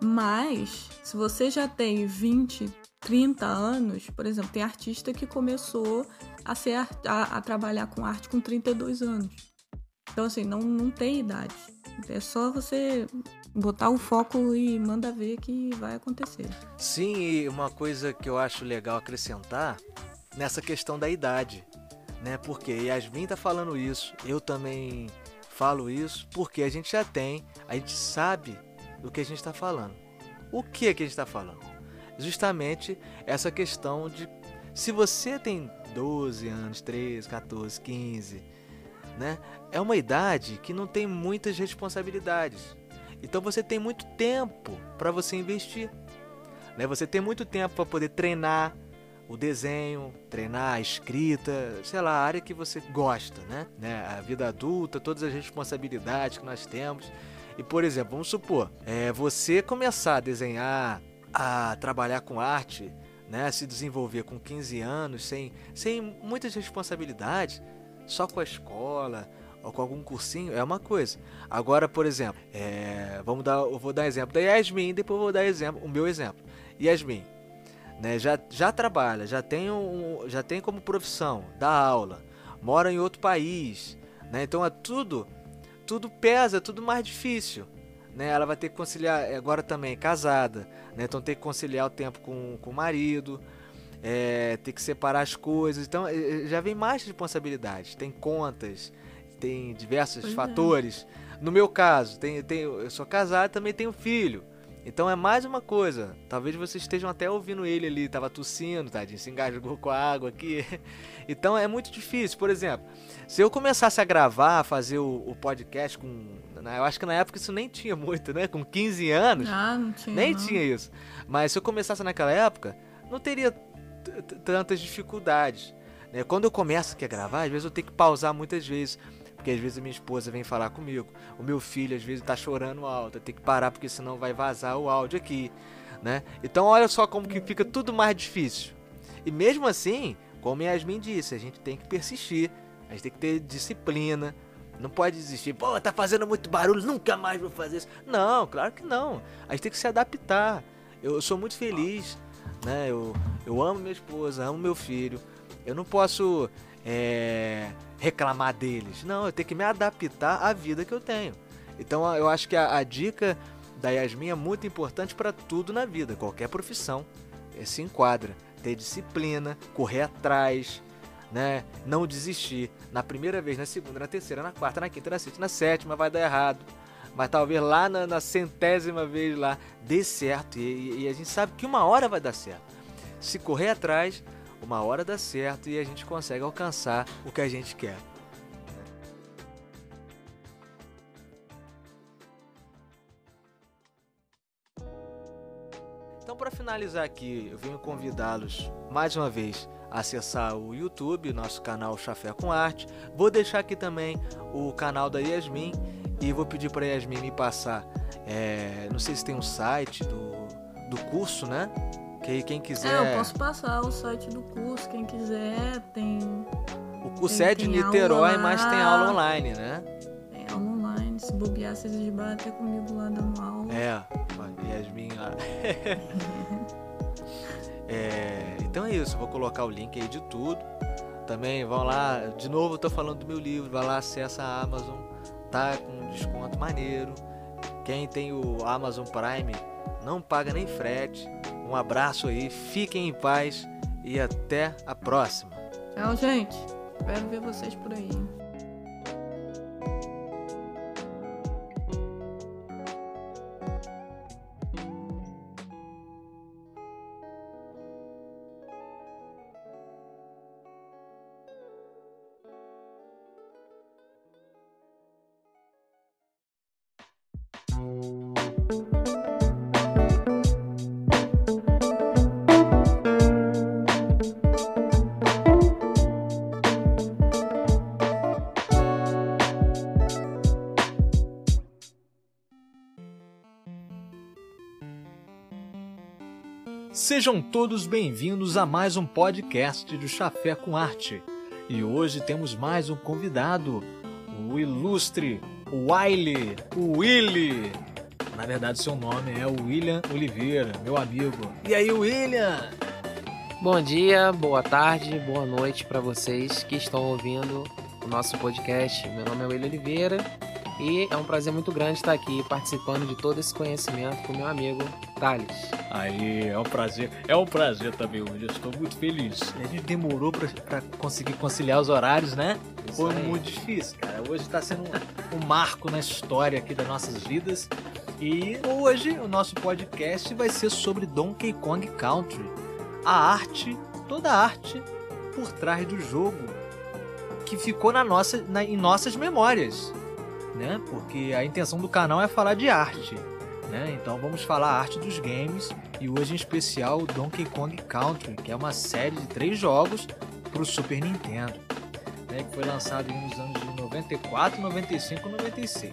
Mas, se você já tem 20, 30 anos, por exemplo, tem artista que começou a, ser, a, a trabalhar com arte com 32 anos. Então, assim, não, não tem idade. É só você botar o foco e manda ver que vai acontecer. Sim, e uma coisa que eu acho legal acrescentar nessa questão da idade, né? Porque Yasmin tá falando isso, eu também falo isso, porque a gente já tem, a gente sabe do que a gente está falando. O que é que a gente está falando? Justamente essa questão de se você tem 12 anos, 13, 14, 15, né? É uma idade que não tem muitas responsabilidades. Então você tem muito tempo para você investir. Né? Você tem muito tempo para poder treinar o desenho, treinar a escrita, sei lá, a área que você gosta, né? né? A vida adulta, todas as responsabilidades que nós temos. E, por exemplo, vamos supor, é, você começar a desenhar, a trabalhar com arte, né, se desenvolver com 15 anos, sem, sem muitas responsabilidades, só com a escola ou com algum cursinho, é uma coisa. Agora, por exemplo, é, vamos dar, eu vou dar exemplo da Yasmin, depois vou dar exemplo, o meu exemplo. Yasmin, né, já, já trabalha, já tem, um, já tem como profissão, dá aula, mora em outro país, né, então é tudo tudo pesa, tudo mais difícil. Né? Ela vai ter que conciliar, é, agora também casada, né? então tem que conciliar o tempo com, com o marido, é, ter que separar as coisas. Então é, é, já vem mais responsabilidades, tem contas, tem diversos pois é. fatores. É. No meu caso, tem, tem, eu sou casado também tenho filho. Então é mais uma coisa. Talvez vocês estejam até ouvindo ele ali, tava tossindo, tadinho, se engasgou com a água aqui. Então é muito difícil. Por exemplo, se eu começasse a gravar, a fazer o, o podcast com. Né, eu acho que na época isso nem tinha muito, né? Com 15 anos. Ah, não tinha. Nem não. tinha isso. Mas se eu começasse naquela época, não teria tantas dificuldades. Né? Quando eu começo aqui a gravar, às vezes eu tenho que pausar muitas vezes. Porque às vezes a minha esposa vem falar comigo. O meu filho às vezes tá chorando alto. Tenho que parar porque senão vai vazar o áudio aqui. Né? Então olha só como que fica tudo mais difícil. E mesmo assim, como Yasmin disse, a gente tem que persistir. A gente tem que ter disciplina. Não pode desistir. Pô, tá fazendo muito barulho, nunca mais vou fazer isso. Não, claro que não. A gente tem que se adaptar. Eu sou muito feliz, né? Eu, eu amo minha esposa, amo meu filho. Eu não posso é, reclamar deles. Não, eu tenho que me adaptar à vida que eu tenho. Então eu acho que a, a dica da Yasmin é muito importante para tudo na vida, qualquer profissão é, se enquadra. Ter disciplina, correr atrás, né? Não desistir. Na primeira vez, na segunda, na terceira, na quarta, na quinta, na sexta, na sétima vai dar errado. Mas talvez lá na, na centésima vez lá dê certo. E, e, a gente sabe que uma hora vai dar certo. Se correr atrás, uma hora dá certo e a gente consegue alcançar o que a gente quer. Então, para finalizar aqui, eu venho convidá-los mais uma vez a acessar o YouTube, nosso canal Chafé com Arte. Vou deixar aqui também o canal da Yasmin e vou pedir para Yasmin me passar. É, não sei se tem um site do, do curso, né? Que quem quiser. É, eu posso passar o site do curso, quem quiser, tem. O curso tem, é de Niterói, mas tem aula online, né? Tem aula online, se bobear, vocês esbarram até comigo lá dando aula. É, Yasmin lá. é, então é isso, vou colocar o link aí de tudo. Também vão lá, de novo eu tô falando do meu livro, vai lá, acessa a Amazon, tá com um desconto maneiro. Quem tem o Amazon Prime não paga nem frete. Um abraço aí, fiquem em paz e até a próxima. Tchau, gente. Espero ver vocês por aí. Sejam todos bem-vindos a mais um podcast do Chafé com Arte. E hoje temos mais um convidado, o ilustre Wiley, o Willy. Na verdade, seu nome é William Oliveira, meu amigo. E aí, William? Bom dia, boa tarde, boa noite para vocês que estão ouvindo o nosso podcast. Meu nome é William Oliveira e é um prazer muito grande estar aqui participando de todo esse conhecimento com meu amigo Thales. Aí, é um prazer. É um prazer também hoje. Eu estou muito feliz. A gente demorou para conseguir conciliar os horários, né? Isso Foi aí. muito difícil, cara. Hoje está sendo um, um marco na história aqui das nossas vidas. E hoje o nosso podcast vai ser sobre Donkey Kong Country. A arte, toda a arte por trás do jogo que ficou na nossa, na, em nossas memórias né? Porque a intenção do canal é falar de arte, né? Então vamos falar arte dos games e hoje em especial Donkey Kong Country, que é uma série de três jogos para o Super Nintendo, né? Que foi lançado nos anos de 94, 95 e 96.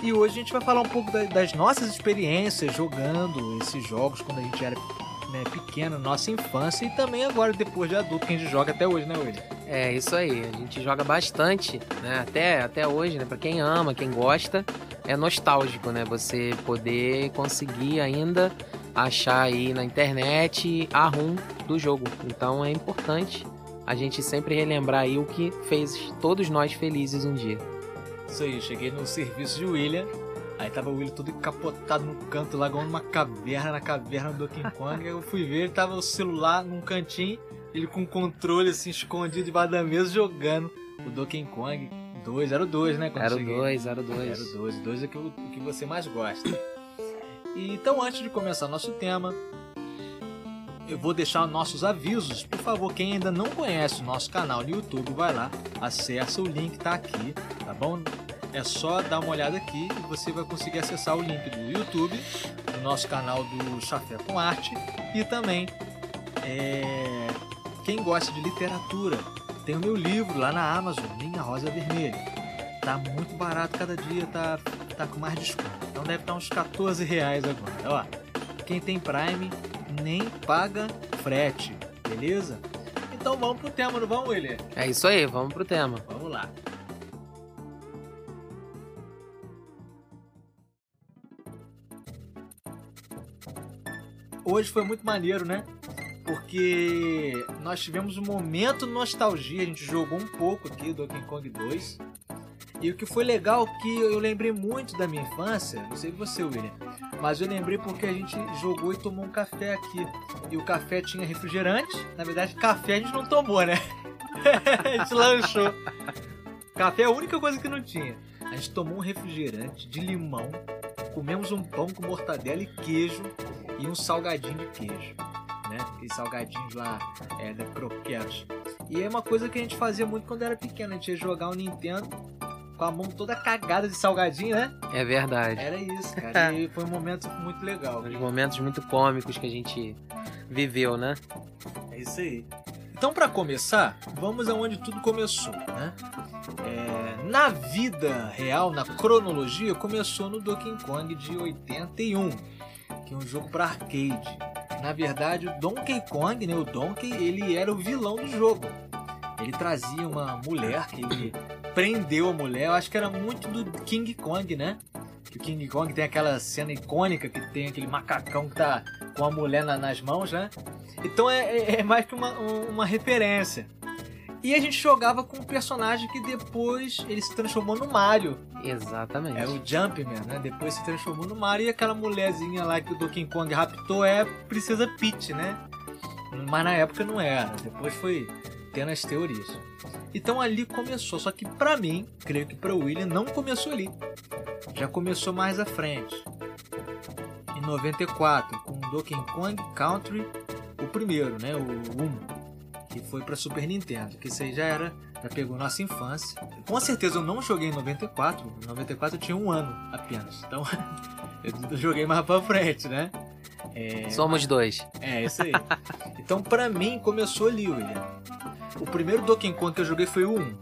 E hoje a gente vai falar um pouco das nossas experiências jogando esses jogos quando a gente era né, pequeno, nossa infância e também agora depois de adulto que a gente joga até hoje, né, William? É, isso aí. A gente joga bastante, né? Até, até hoje, né? Pra quem ama, quem gosta, é nostálgico, né? Você poder conseguir ainda achar aí na internet a ROM do jogo. Então é importante a gente sempre relembrar aí o que fez todos nós felizes um dia. Isso aí, cheguei no serviço de William. Aí tava o William todo encapotado no canto lá, igual numa caverna, na caverna do Donkey Kong. Eu fui ver, ele tava o celular num cantinho, ele com o controle assim escondido debaixo da mesa jogando o Donkey Kong 2. Era o 2, né? Era o cheguei. 2, era o 2. Era o 2. O 2 é o que, o que você mais gosta. E, então, antes de começar nosso tema, eu vou deixar nossos avisos. Por favor, quem ainda não conhece o nosso canal no YouTube, vai lá, acessa o link, tá aqui, tá bom? É só dar uma olhada aqui e você vai conseguir acessar o link do YouTube, do nosso canal do Chafé com Arte e também é, quem gosta de literatura, tem o meu livro lá na Amazon, Minha Rosa Vermelha. Tá muito barato cada dia, tá, tá com mais desconto. Então deve estar uns 14 reais agora. Ó, quem tem Prime nem paga frete, beleza? Então vamos pro tema, não vamos, William? É isso aí, vamos pro tema. Vamos lá. Hoje foi muito maneiro, né? Porque nós tivemos um momento de nostalgia, a gente jogou um pouco aqui do Donkey Kong 2. E o que foi legal é que eu lembrei muito da minha infância, não sei você, William, mas eu lembrei porque a gente jogou e tomou um café aqui. E o café tinha refrigerante, na verdade, café a gente não tomou, né? a gente lanchou. Café é a única coisa que não tinha. A gente tomou um refrigerante de limão, comemos um pão com mortadela e queijo e um salgadinho de queijo, né? Aqueles salgadinhos lá é, da croquetes. E é uma coisa que a gente fazia muito quando era pequeno. A gente ia jogar o Nintendo com a mão toda cagada de salgadinho, né? É verdade. Era isso, cara. E foi um momento muito legal. Uns momentos muito cômicos que a gente viveu, né? É isso aí. Então, para começar, vamos aonde tudo começou, né? É, na vida real, na cronologia, começou no Donkey Kong de 81, que é um jogo para arcade. Na verdade, o Donkey Kong, né, o Donkey, ele era o vilão do jogo. Ele trazia uma mulher que ele prendeu a mulher. Eu acho que era muito do King Kong, né? Que o King Kong tem aquela cena icônica que tem aquele macacão que tá com a mulher na- nas mãos, né? Então é, é- é mais que uma, um- uma referência. E a gente jogava com um personagem que depois ele se transformou no Mario. Exatamente. É o Jumpman, né? Depois se transformou no Mario e aquela mulherzinha lá que o Donkey Kong raptou é a Princesa Peach, né? Mas na época não era. Depois foi tendo as teorias. Então ali começou. Só que pra mim, creio que pra William, não começou ali. Já começou mais à frente. Em 94, com Donkey Kong Country, o primeiro, né? O 1 que foi para Super Nintendo, que isso aí já era, já pegou nossa infância. Com certeza eu não joguei em 94, em 94 eu tinha um ano apenas, então eu joguei mais pra frente, né? É, Somos dois. é, isso aí. Então pra mim começou ali, William. O primeiro Donkey Kong que eu joguei foi o 1.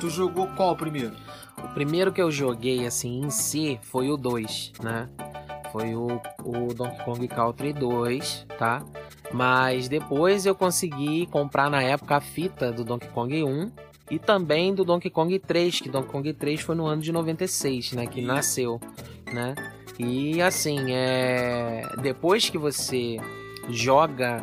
Tu jogou qual primeiro? O primeiro que eu joguei, assim, em si, foi o 2, né? Foi o, o Donkey Kong Country 2, tá? Mas depois eu consegui comprar na época a fita do Donkey Kong 1 e também do Donkey Kong 3, que Donkey Kong 3 foi no ano de 96, né? Que nasceu, né? E assim, é... depois que você joga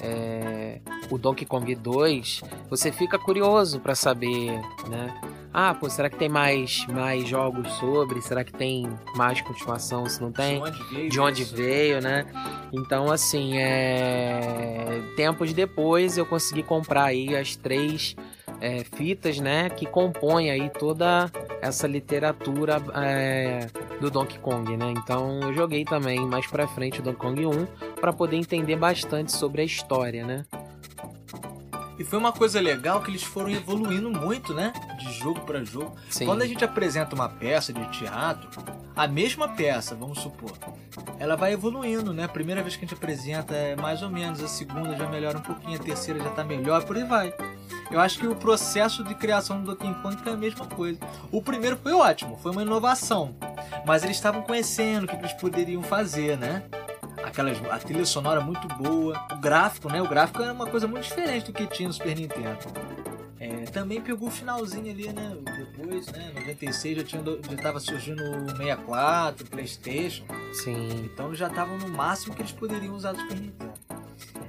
é, o Donkey Kong 2, você fica curioso pra saber, né? Ah, pô, será que tem mais, mais jogos sobre? Será que tem mais continuação? Se não tem, De onde veio? de onde veio, né? Então, assim, é... tempos depois eu consegui comprar aí as três é, fitas, né? Que compõem aí toda essa literatura é, do Donkey Kong, né? Então eu joguei também mais pra frente o Donkey Kong 1 pra poder entender bastante sobre a história, né? E foi uma coisa legal que eles foram evoluindo muito, né? De jogo pra jogo. Sim. Quando a gente apresenta uma peça de teatro, a mesma peça, vamos supor, ela vai evoluindo, né? A primeira vez que a gente apresenta é mais ou menos, a segunda já melhora um pouquinho, a terceira já tá melhor, por aí vai. Eu acho que o processo de criação do Donkey Kong foi a mesma coisa. O primeiro foi ótimo, foi uma inovação. Mas eles estavam conhecendo o que eles poderiam fazer, né? Aquelas, a trilha sonora muito boa, o gráfico, né? O gráfico era uma coisa muito diferente do que tinha no Super Nintendo. É, também pegou o finalzinho ali, né? Depois, né? 96 já, tinha, já tava surgindo o 64, o Playstation. Sim. Então já estavam no máximo que eles poderiam usar do Super Nintendo.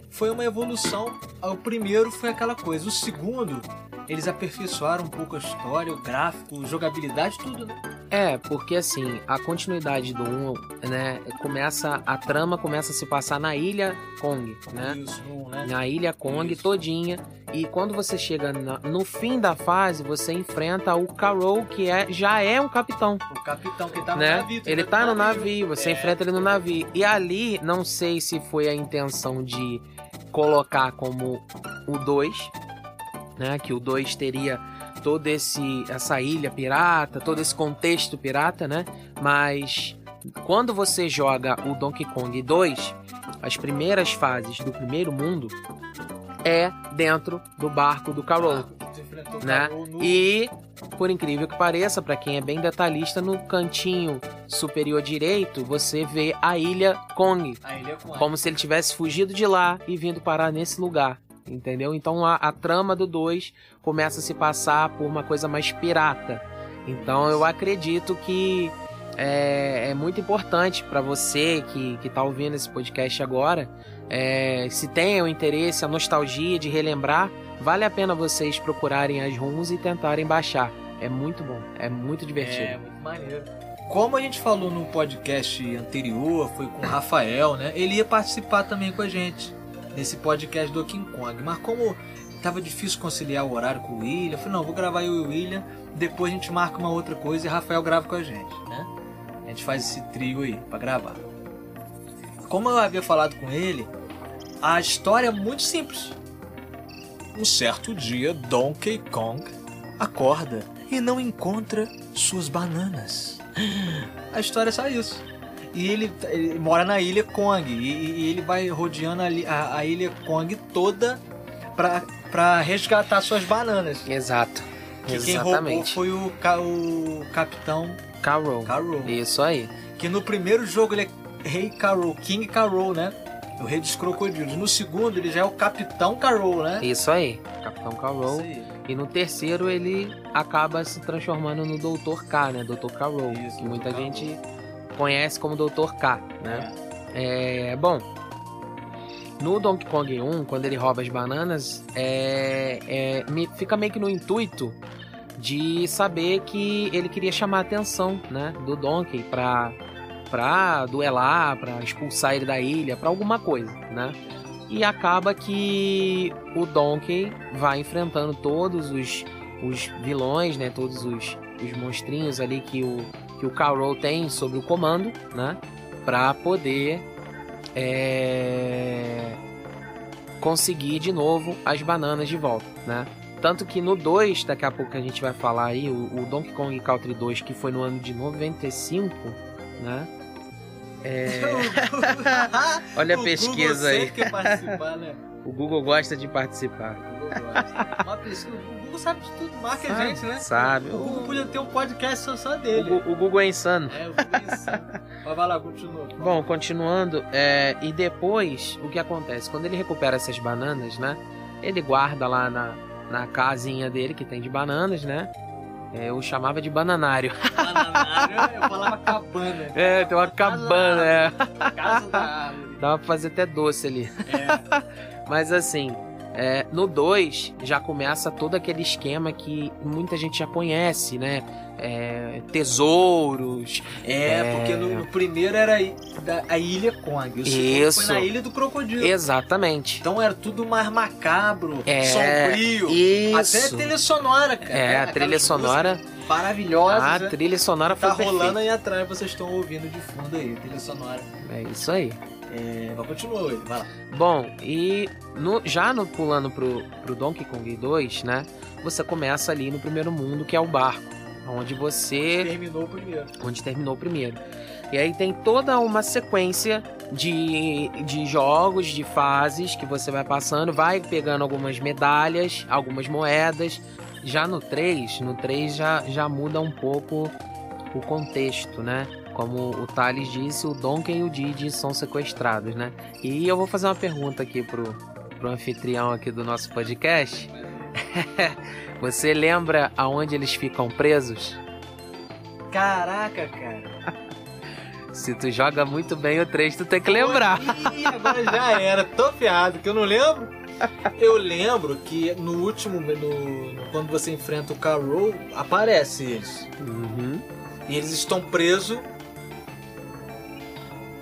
Foi uma evolução. O primeiro foi aquela coisa. O segundo, eles aperfeiçoaram um pouco a história, o gráfico, jogabilidade, tudo, né? É, porque assim, a continuidade do 1, né, começa, a trama começa a se passar na ilha Kong, né? Isso, né? Na ilha Kong Isso. todinha. E quando você chega na- no fim da fase, você enfrenta o Carol, que é, já é um capitão. O capitão que tá no né? navio. Ele vê tá no navio, você É. enfrenta ele no navio. E ali, não sei se foi a intenção de colocar como o 2, né? Que o 2 teria todo esse essa ilha pirata, todo esse contexto pirata, né? Mas quando você joga o Donkey Kong 2, as primeiras fases do primeiro mundo é dentro do barco do Carol. O Né? No- E, por incrível que pareça, para quem é bem detalhista, no cantinho superior direito você vê a ilha Kong, A ilha com como se ele tivesse fugido de lá e vindo parar nesse lugar. Entendeu? Então a, a trama do 2 começa a se passar por uma coisa mais pirata. Então eu acredito que é, é muito importante para você que, que tá ouvindo esse podcast agora. é, se tem o interesse, a nostalgia de relembrar, vale a pena vocês procurarem as ROMs e tentarem baixar. É muito bom, é muito divertido. É, muito maneiro. Como a gente falou no podcast anterior, foi com o Rafael, né? Ele ia participar também com a gente nesse podcast do King Kong. Mas como tava difícil conciliar o horário com o William, eu falei, não, vou gravar eu e o William, depois a gente marca uma outra coisa e Rafael grava com a gente, né? A gente faz esse trio aí pra gravar. Como eu havia falado com ele, a história é muito simples. Um certo dia, Donkey Kong acorda e não encontra suas bananas. A história é só isso. E ele, ele mora na ilha Kong. E, e ele vai rodeando a, a- a ilha Kong toda pra, pra resgatar suas bananas. Exato. Que quem roubou Exatamente. foi o, o capitão Carol. Carol. Isso aí. Que no primeiro jogo ele é Rei Carol, King Carol, né? O rei dos crocodilos. No segundo ele já é o Capitão Carol, né? Isso aí. Capitão Carol. Isso aí. E no terceiro ele acaba se transformando no Dr. K, né? Dr. Carol. Isso, que muita Carol. gente conhece como Dr. K, né? É, bom, no Donkey Kong 1, quando ele rouba as bananas, é, é, me- fica meio que no intuito de saber que ele queria chamar a atenção, né, do Donkey pra, pra duelar, pra expulsar ele da ilha, pra alguma coisa, né? E acaba que o Donkey vai enfrentando todos os, os vilões, né, todos os, os monstrinhos ali que o, que o Carol tem sobre o comando, né? Pra poder é, conseguir de novo as bananas de volta, né? Tanto que no 2, daqui a pouco a gente vai falar aí, o, o Donkey Kong Country 2, que foi no ano de 95, né? É, Olha a pesquisa aí. né? O Google gosta de participar. O Google gosta. Uma pesquisa- Google sabe de tudo, marca a Sabe, gente, né? sabe. O Google podia ter um podcast só, só O, dele. Gu- o Google é insano. É, o Google é insano. Mas vai lá, continua. Bom, continuando, é, e depois o que acontece? Quando ele recupera essas bananas, né? Ele guarda lá na, na casinha dele que tem de bananas, né? É, eu chamava de bananário. Bananário, eu falava cabana. É, tem uma cabana, é. Casa da árvore. Dava pra fazer até doce ali. É. Mas assim, é, no 2 já começa todo aquele esquema que muita gente já conhece, né? É, tesouros. É, É. porque no, no primeiro era a da- a ilha Kong. O Isso. foi na ilha do crocodilo. Exatamente. Então era tudo mais macabro, É, sombrio. Isso. Até a trilha sonora, cara. É, a Aquelas trilha sonora. músicas Maravilhosas. A né? trilha sonora foi Tá rolando aí atrás, vocês estão ouvindo de fundo aí, trilha sonora. É isso aí. É, mas continua vai lá. Bom, e no- já no, pulando pro, pro Donkey Kong 2, né? Você começa ali no primeiro mundo, que é o barco. Onde você. Terminou o primeiro. Onde terminou o primeiro. E aí tem toda uma sequência de, de jogos, de fases que você vai passando, vai pegando algumas medalhas, algumas moedas. Já no 3, no 3 já, já muda um pouco o contexto, né? Como o Thales disse, o Donkey e o Didi são sequestrados, né? E eu vou fazer uma pergunta aqui pro, pro anfitrião aqui do nosso podcast. Você lembra aonde eles ficam presos? Caraca, cara. Se tu joga muito bem o 3, tu tem que lembrar. Ih, agora já era. Tô ferrado, que eu não lembro. Eu lembro que no último, no, quando você enfrenta o Carol, aparece eles. Uhum. E eles estão presos.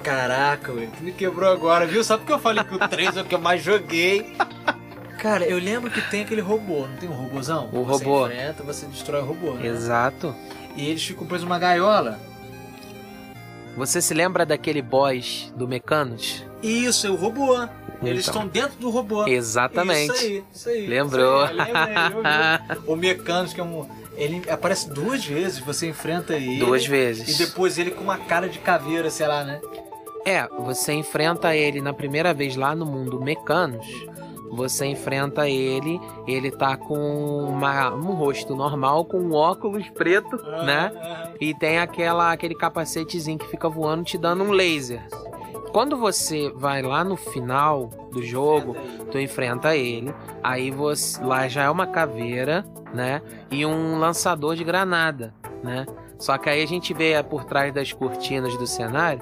Caraca, Will, tu me quebrou agora, viu? Só porque eu falei que o 3 é o que eu mais joguei. Cara, eu lembro que tem aquele robô, não tem um robôzão? O você robô. enfrenta, você destrói o robô. né? Exato. E eles ficam presos numa gaiola. Você se lembra daquele boss do Mecanos? Isso, é o robô. Eles Então. estão dentro do robô. Exatamente. Isso aí, isso aí. Lembrou. Isso aí, lembrei, o Mecânico que é um. Ele aparece duas vezes, você enfrenta ele. Duas vezes. E depois ele com uma cara de caveira, sei lá, né? É, você enfrenta ele na primeira vez lá no mundo Mecanos. Você enfrenta ele, ele tá com uma- um rosto normal, com um óculos preto, né? E tem aquela, aquele capacetezinho que fica voando te dando um laser. Quando você vai lá no final do jogo, tu enfrenta ele, aí você lá já é uma caveira, né? E um lançador de granada, né? Só que aí a gente vê por trás das cortinas do cenário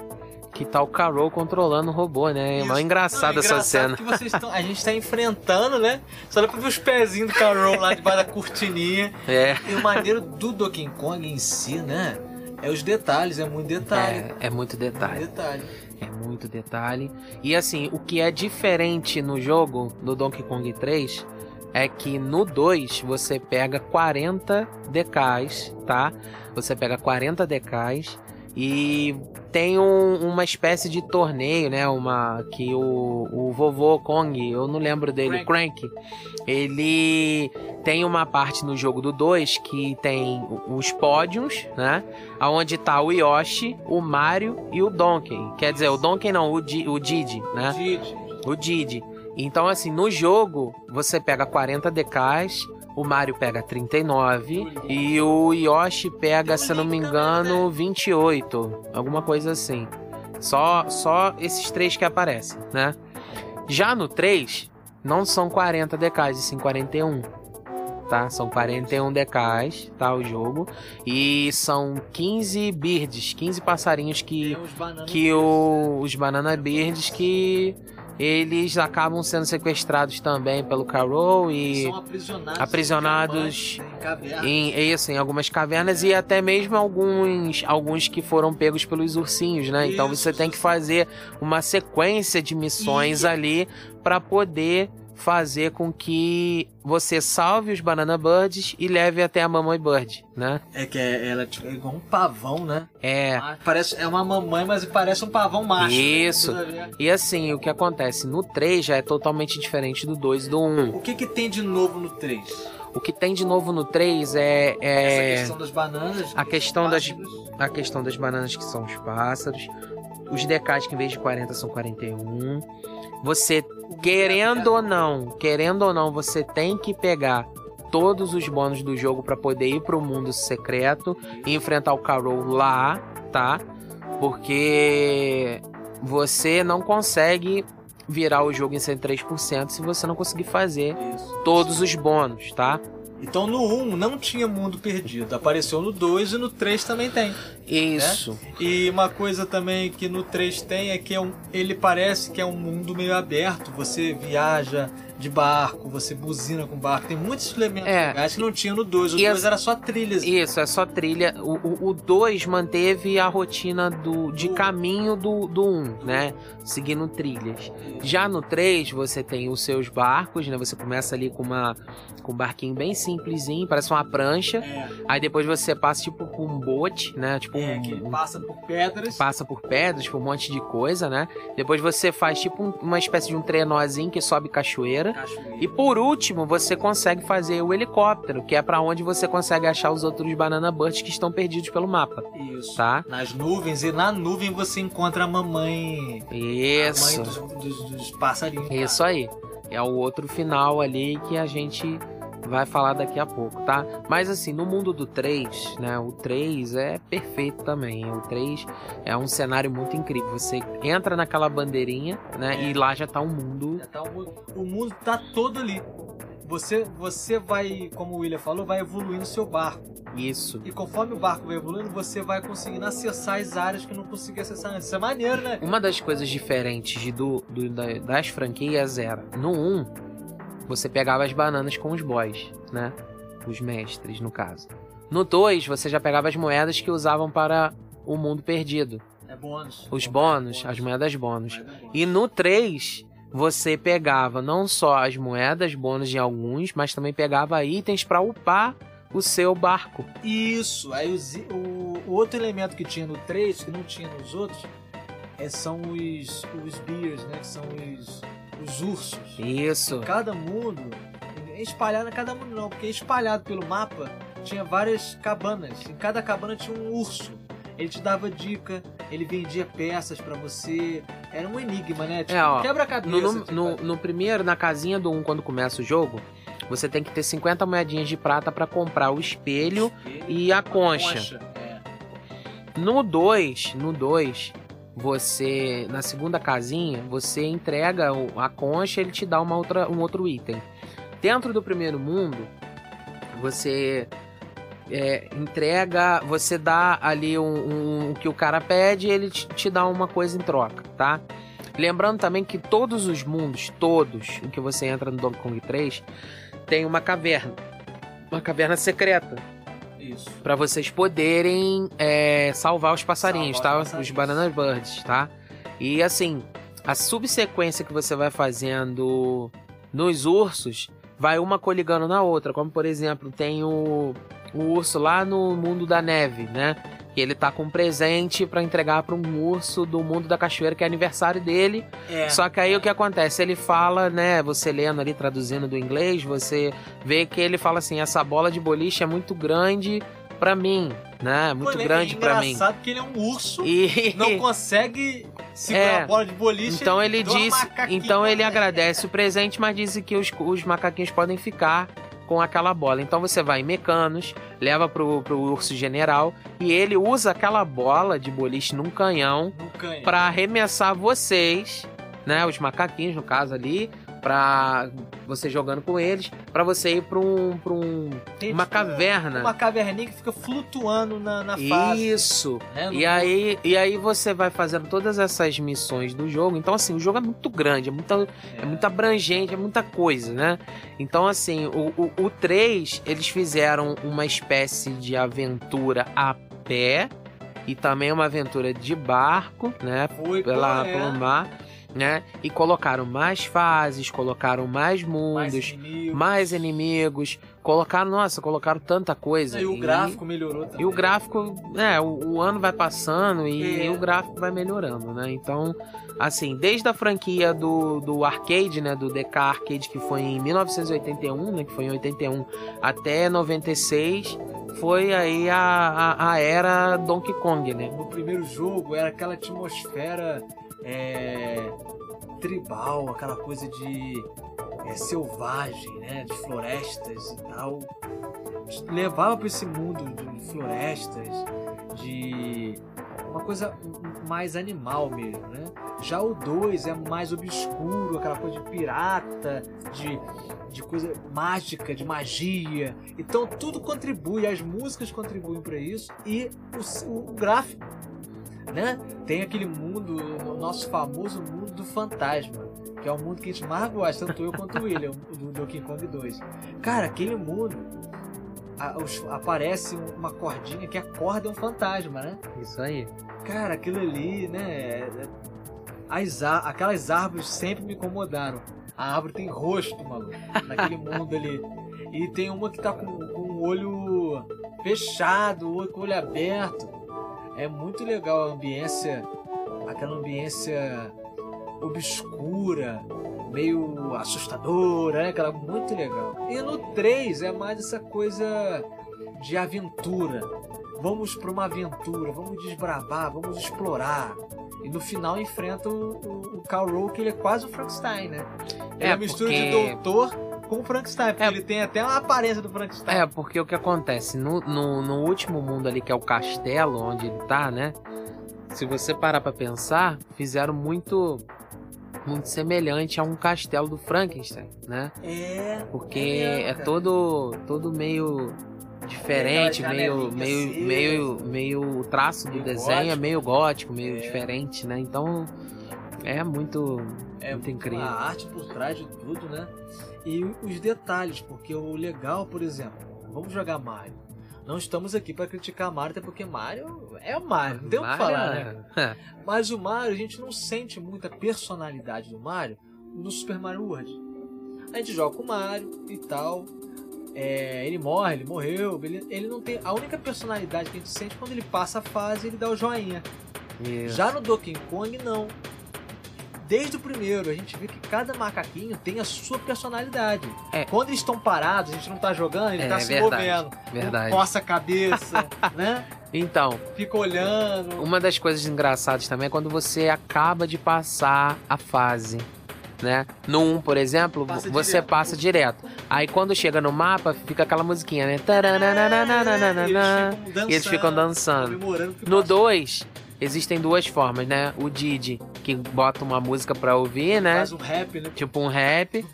que tá o Carol controlando o robô, né? É Isso. uma engraçada Não, essa engraçado cena. Tão, a gente tá enfrentando, né? Só dá pra ver os pezinhos do Carol lá debaixo da cortininha. É, E o maneiro do Donkey Kong em si, né? É os detalhes, é muito detalhe. é, é muito detalhe. Detalhe. É muito detalhe. E assim, o que é diferente no jogo do Donkey Kong 3 é que no 2 você pega 40 DKs, tá? Você pega 40 DKs e tem um- uma espécie de torneio, né? Uma que o, o vovô Kong, eu não lembro dele, Crank, ele tem uma parte no jogo do 2 que tem os pódios, né? Aonde tá o Yoshi, o Mario e o Donkey. Quer dizer, o Donkey não, o, Di, o Didi, né? Didi. O Didi. Então, assim, no jogo, você pega 40 DKs, o Mario pega 39 e o Yoshi pega, se não me engano, 28. Alguma coisa assim. Só, só esses três que aparecem, né? Já no 3, não são 40 DKs, e sim 41. Tá? São 41 DKs, tá? O jogo. E são 15 birds, 15 passarinhos que que o- os Banana Birds que eles acabam sendo sequestrados também pelo Carol e são aprisionados, aprisionados em em, isso, em algumas cavernas e até mesmo alguns alguns que foram pegos pelos ursinhos, né? Então Isso, você tem que fazer uma sequência de missões ali para poder fazer com que você salve os Banana Birds e leve até a Mamãe Bird, né? É que é, ela tipo, é igual um pavão, né? É, Ah, Parece, é uma mamãe, mas parece um pavão macho. né? Isso. Ver. E assim, o que acontece no 3 já é totalmente diferente do 2 e do 1. O que que tem de novo no 3? O que tem de novo no 3 é, Essa é questão das bananas. a questão das- a questão das bananas que são os pássaros, os DKs que em vez de 40 são 41. Você, querendo ou não, querendo ou não, você tem que pegar todos os bônus do jogo para poder ir pro mundo secreto e enfrentar o Carol lá, tá? Porque você não consegue virar o jogo em 103% se você não conseguir fazer Isso. todos os bônus, tá? Então no 1 não tinha mundo perdido. Apareceu no 2 e no 3 também tem. Isso. E uma coisa também que no 3 tem é que é um, ele parece que é um mundo meio aberto. Você viaja de barco, você buzina com barco. Tem muitos elementos É. legais que não tinha no 2. O E 2 as- era só trilhas. Isso, é só trilha. O 2 manteve a rotina do, de Do- caminho do 1, um, né? Seguindo trilhas. Já no 3, você tem os seus barcos, né? Você começa ali com, uma, com um barquinho bem simplesinho, parece uma prancha. É, Aí depois você passa, tipo, com um bote, né? Tipo, é, um, que passa por pedras. passa por pedras, por um monte de coisa, né? Depois você faz, tipo, um- uma espécie de um trenózinho que sobe cachoeira. cachoeira. E por último, você consegue fazer o helicóptero, que é pra onde você consegue achar os outros Banana Birds que estão perdidos pelo mapa, Isso. tá? Nas nuvens, e na nuvem você encontra a mamãe. A Isso. mãe dos, dos, dos passarinhos. Isso aí. É o outro final ali que a gente vai falar daqui a pouco, tá? Mas assim, no mundo do 3, né? O 3 é perfeito também. O 3 é um cenário muito incrível. Você entra naquela bandeirinha, né? É. E lá já tá um mundo. Já tá o, mundo, o mundo tá todo ali. Você, você vai, como o William falou, vai evoluindo seu barco. Isso. E conforme o barco vai evoluindo, você vai conseguindo acessar as áreas que não conseguia acessar antes. Isso é maneiro, né? Uma das coisas diferentes do, do- da- das franquias era, no 1, você pegava as bananas com os boys, né? Os mestres, no caso. No 2, você já pegava as moedas que usavam para o mundo perdido. É bônus. Os bônus, as moedas bônus. E no 3, você pegava não só as moedas bônus de alguns, mas também pegava itens para upar o seu barco. Isso. Aí os o, o outro elemento que tinha no 3, que não tinha nos outros, é, são os, os bears, né? Que são os, os ursos. Isso. Cada mundo, espalhado, cada mundo não, porque espalhado pelo mapa tinha várias cabanas. Em cada cabana tinha um urso. Ele te dava dica, ele vendia peças pra você. Era um enigma, né? Tipo, É, quebra-cabeça. No, no, tipo, no- no primeiro, na casinha do 1, quando começa o jogo, você tem que ter 50 moedinhas de prata para comprar o espelho e a concha. É. No 2, no 2, você na segunda casinha, você entrega a concha, ele te dá uma outra, um outro item. Dentro do primeiro mundo, você é, entrega, você dá ali um, um- o que o cara pede, ele te, te dá uma coisa em troca, tá? Lembrando também que todos os mundos, todos em que você entra no Donkey Kong 3, tem uma caverna, uma caverna secreta Isso. Pra vocês poderem é, salvar os passarinhos, Salvar tá? os passarinhos. Os Banana Birds, tá? E assim, a subsequência que você vai fazendo nos ursos vai uma coligando na outra. Como por exemplo, tem o, o urso lá no mundo da neve, né? Que ele tá com um presente pra entregar pra um urso do mundo da cachoeira, que é aniversário dele. É. Só que aí o que acontece? Ele fala, né? Você lendo ali, traduzindo do inglês, você vê que ele fala assim: essa bola de boliche é muito grande pra mim, né? Muito Pô, ele grande é pra mim. engraçado que ele é um urso, E não consegue segurar É. a bola de boliche. então ele uma diz, então ele agradece o presente, mas diz que os, os macaquinhos podem ficar com aquela bola. Então você vai em Mecanos, leva pro, pro urso general e ele usa aquela bola de boliche num canhão No canho. Pra arremessar vocês, né, os macaquinhos no caso ali, pra você jogando com eles, pra você ir pra um, pra um Tem, uma tipo, caverna. Uma caverninha que fica flutuando na, na fase. Isso. né? E aí, e aí você vai fazendo todas essas missões do jogo. Então, assim, o jogo é muito grande, é muito, é muito abrangente, é muita coisa, né? Então, assim, o, o, o 3, eles fizeram uma espécie de aventura a pé e também uma aventura de barco, né? Foi pela, é, pelo mar, né? E colocaram mais fases, colocaram mais mais mundos, inimigos. mais inimigos, colocaram, nossa, colocaram tanta coisa. E o gráfico melhorou também. E o gráfico, é, o, o ano vai passando e, É. o gráfico vai melhorando, né? Então, assim, desde a franquia do, do arcade, né? Do DK Arcade, que foi em 1981, né? Que foi em 81 até 96, foi aí a, a, a era Donkey Kong, né? No primeiro jogo era aquela atmosfera é, tribal, aquela coisa de é, selvagem, né? De florestas e tal. Levava para esse mundo de florestas, de uma coisa mais animal mesmo, né? Já o 2 é mais obscuro, aquela coisa de pirata, de, de coisa mágica, de magia. Então tudo contribui, as músicas contribuem para isso e o, o gráfico, né? Tem aquele mundo, o nosso famoso mundo do fantasma, que é o mundo que a gente mais gosta, tanto eu quanto o William, do Donkey Kong 2. Cara, aquele mundo a- os- aparece uma cordinha que a corda é um fantasma, né? Isso aí. Cara, aquilo ali, né? é- As, aquelas árvores sempre me incomodaram. A árvore tem rosto, maluco, naquele mundo ali. E tem uma que tá com, com o olho fechado, o olho aberto. É muito legal a ambiência, aquela ambiência obscura, meio assustadora, né? Aquela muito legal. E no 3 é mais essa coisa de aventura. Vamos para uma aventura, vamos desbravar, vamos explorar. E no final enfrenta o, o, o Karl Rove, que ele é quase o Frankenstein, né? Ele é, É, mistura porque- de doutor com o Frankenstein, porque É. ele tem até uma aparência do Frankenstein. É, porque o que acontece? No, no, no último mundo ali, que é o castelo onde ele tá, né? Se você parar pra pensar, fizeram muito muito semelhante a um castelo do Frankenstein, né? É. Porque é cara. todo todo meio diferente, meio meio assim. meio meio o traço do desenho é meio gótico, meio É. diferente, né? Então é muito É muito incrível. A arte por trás de tudo, né? E os detalhes, porque o legal, por exemplo, vamos jogar Mario. Não estamos aqui para criticar Mario, até porque Mario é o Mario, não tem o que falar, né? Mas o Mario, a gente não sente muita personalidade do Mario no Super Mario World. A gente joga com o Mario e tal. É, ele morre, ele morreu, ele, ele não tem. A única personalidade que a gente sente é quando ele passa a fase ele dá o joinha. Isso. Já no Donkey Kong, não. Desde o primeiro, a gente vê que cada macaquinho tem a sua personalidade. É. Quando eles estão parados, a gente não tá jogando, ele É, tá se verdade, movendo. verdade. Coça a cabeça, né? Então, Fica olhando. uma das coisas engraçadas também é quando você acaba de passar a fase. Né? No 1, por exemplo, Passa você direto. passa direto. Aí quando chega no mapa, fica aquela musiquinha, né? É, eles ficam E eles ficam dançando. No passou. 2, existem duas formas, né? O Didi, que bota uma música pra ouvir, né? Faz um rap, né? Tipo um rap.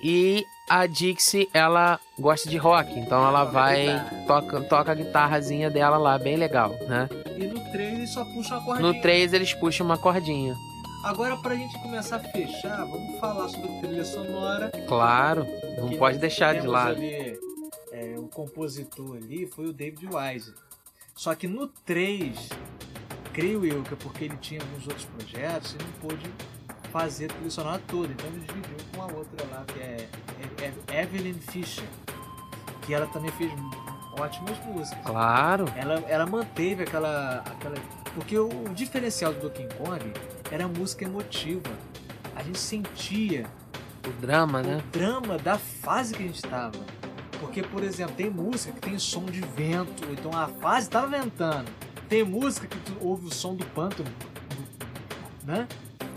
E a Dixie, ela gosta de rock, então ela vai, guitarra. toca, toca a guitarrazinha dela lá, bem legal, né? E no 3 ele só puxa uma cordinha. No 3 eles puxam uma cordinha. Agora, pra gente começar a fechar, vamos falar sobre a trilha sonora. Claro, não que pode deixar de lado. Ali, é, o compositor ali foi o David Wise. Só que no 3, creio eu que é porque ele tinha alguns outros projetos, ele não pôde fazer a trilha sonora toda. Então ele dividiu com a outra lá, que é, é- é Evelyn Fisher. Que ela também fez ótimas músicas. Claro, Ela, ela manteve aquela, aquela. Porque o, o diferencial do Donkey Kong era a música emotiva. A gente sentia o drama, o né? drama da fase que a gente estava. Porque, por exemplo, tem música que tem som de vento, então a fase estava ventando. Tem música que tu ouve o som do pântano, né?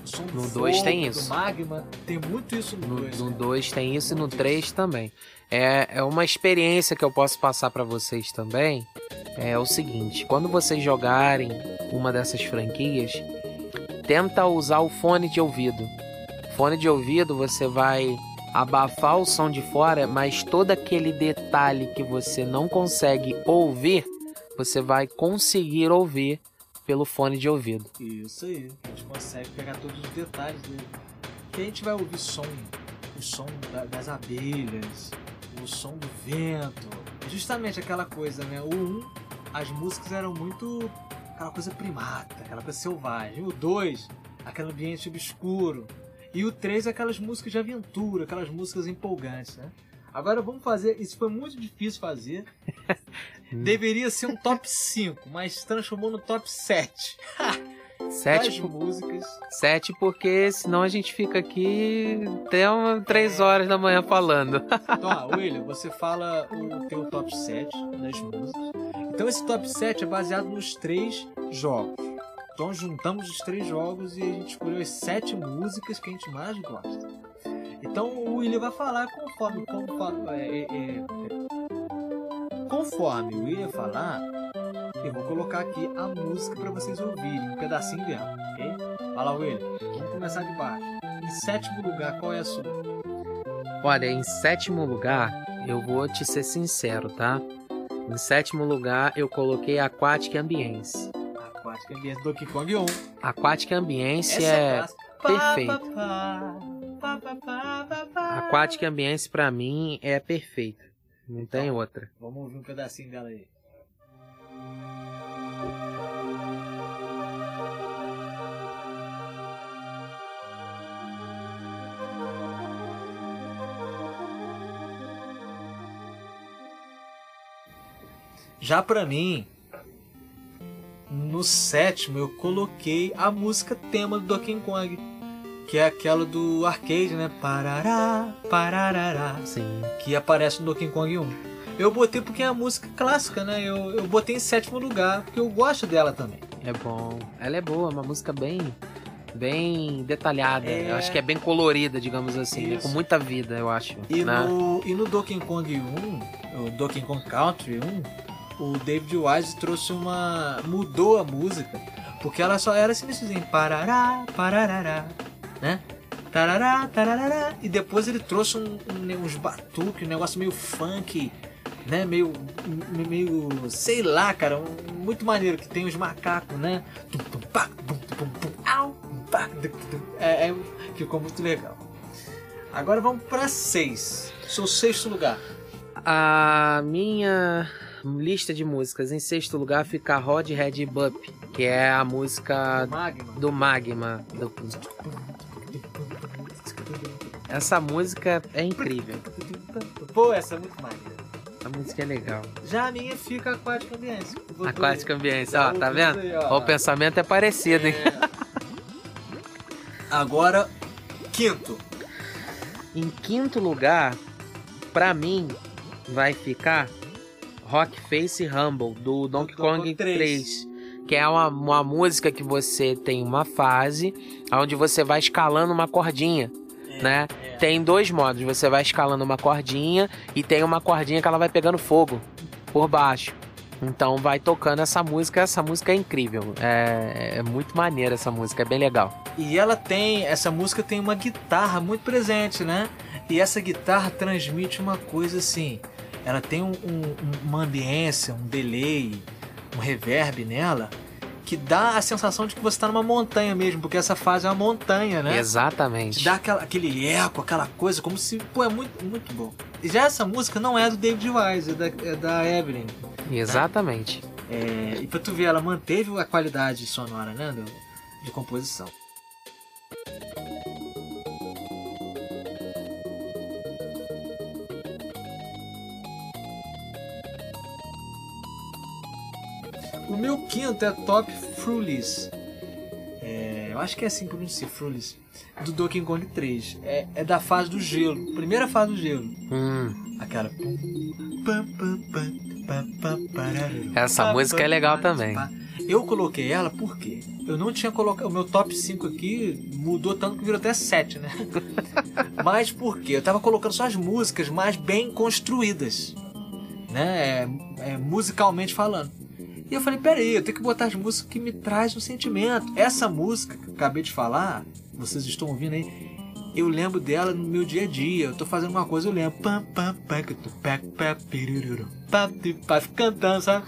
O som do No dois tem do isso. magma. Tem muito isso no 2. No 2 tem isso e no 3 também. É, é uma experiência que eu posso passar pra vocês também. É o seguinte: quando vocês jogarem uma dessas franquias, tenta usar o fone de ouvido. Fone de ouvido você vai abafar o som de fora, mas todo aquele detalhe que você não consegue ouvir, você vai conseguir ouvir pelo fone de ouvido. Isso aí, a gente consegue pegar todos os detalhes dele. Que a gente vai ouvir som, o som da- das abelhas, o som do vento. É Justamente aquela coisa, né? O 1, as músicas eram muito aquela coisa primata, aquela coisa selvagem. O 2, aquele ambiente obscuro. E o 3, aquelas músicas de aventura, aquelas músicas empolgantes, né? Agora vamos fazer. Isso foi muito difícil fazer. Deveria ser um top 5, mas transformou no top 7. Sete, por- músicas. sete porque senão a gente fica aqui até uma, três horas da manhã falando. Então, ah, William, você fala o teu top 7 das músicas. Então esse top 7 é baseado nos três jogos. Então juntamos os três jogos e a gente escolheu as sete músicas que a gente mais gosta. Então o William vai falar conforme, conforme, é, é, é, conforme o William falar, eu vou colocar aqui a música para vocês ouvirem, um pedacinho dela, ok? Fala, William. Vamos começar de baixo. Em sétimo lugar, qual é a sua? Olha, em sétimo lugar, eu vou te ser sincero, tá? Em sétimo lugar, eu coloquei Aquatic Ambience. Aquática Ambiente Donkey Kong 1. Aquatic Ambience Essa é. clássica. perfeito. Pá, pá, pá. Aquatic Ambience pra mim é perfeito. Não tem outra. Vamos ouvir um pedacinho dela aí. Já pra mim, no sétimo eu coloquei a música tema do Donkey Kong, que é aquela do arcade, né? Parará, pararará Sim. que aparece no Donkey Kong 1. Eu botei porque é a música clássica, né? Eu, eu botei em sétimo lugar, porque eu gosto dela também. É bom. Ela é boa, uma música bem. Bem detalhada. É. Eu acho que é bem colorida, digamos assim. né? Com muita vida, eu acho. E, né? no, e no Donkey Kong 1, o Donkey Kong Country 1, o David Wise trouxe uma. mudou a música, porque ela só era assim, assim, parará, pararará, né? Tarará, tarará, e depois ele trouxe um, um- uns batuques, um negócio meio funk, né? Meio, meio, sei lá, cara, um- muito maneiro que tem os macacos, né? É, é, ficou muito legal. Agora vamos pra seis. Seu sexto lugar. A minha lista de músicas em sexto lugar fica Rod Red Bup, que é a música Magma. do Magma. do- Essa música é incrível. Pô, essa é muito maneira. A música é legal. Já a minha fica Aquática Ambiência. Aquática. Ambiência, ó, tá vendo? aí, Ó, o pensamento é parecido, hein? Agora, quinto. Em quinto lugar, pra mim, vai ficar Rock Face Rumble, do Donkey Do Kong Donkey 3. 3. Que é uma, uma música que você tem uma fase onde você vai escalando uma cordinha, né? Tem dois modos, você vai escalando uma cordinha e tem uma cordinha que ela vai pegando fogo por baixo. Então vai tocando essa música, essa música é incrível. É, é muito maneira essa música, é bem legal. E ela tem, essa música tem uma guitarra muito presente, né? E essa guitarra transmite uma coisa assim. Ela tem um- um- uma ambiência, um delay, um reverb nela que dá a sensação de que você está numa montanha mesmo, porque essa fase é uma montanha, né? Exatamente. Te dá aquela- aquele eco, aquela coisa, como se. Pô, é muito, muito bom. E já essa música não é do David Wise, é da, é da Evelyn. Exatamente. É, e pra tu ver, ela manteve a qualidade sonora, né? do- de composição. O meu quinto é Top Frulis. É, eu acho que é assim que pronuncia, Frulis. Do Donkey Kong 3. É, é da fase do gelo. Primeira fase do gelo. Hum, pam, pararu. Essa música é legal também. Eu coloquei ela porque eu não tinha colocado. O meu top 5 aqui mudou tanto que virou até 7, né? Mas por quê? Eu tava colocando só as músicas mais bem construídas, né? É, é, musicalmente falando. E eu falei, peraí, eu tenho que botar as músicas que me trazem um sentimento. Essa música que eu acabei de falar, vocês estão ouvindo aí, eu lembro dela no meu dia a dia. Eu tô fazendo uma coisa, eu lembro. Cantando, sabe?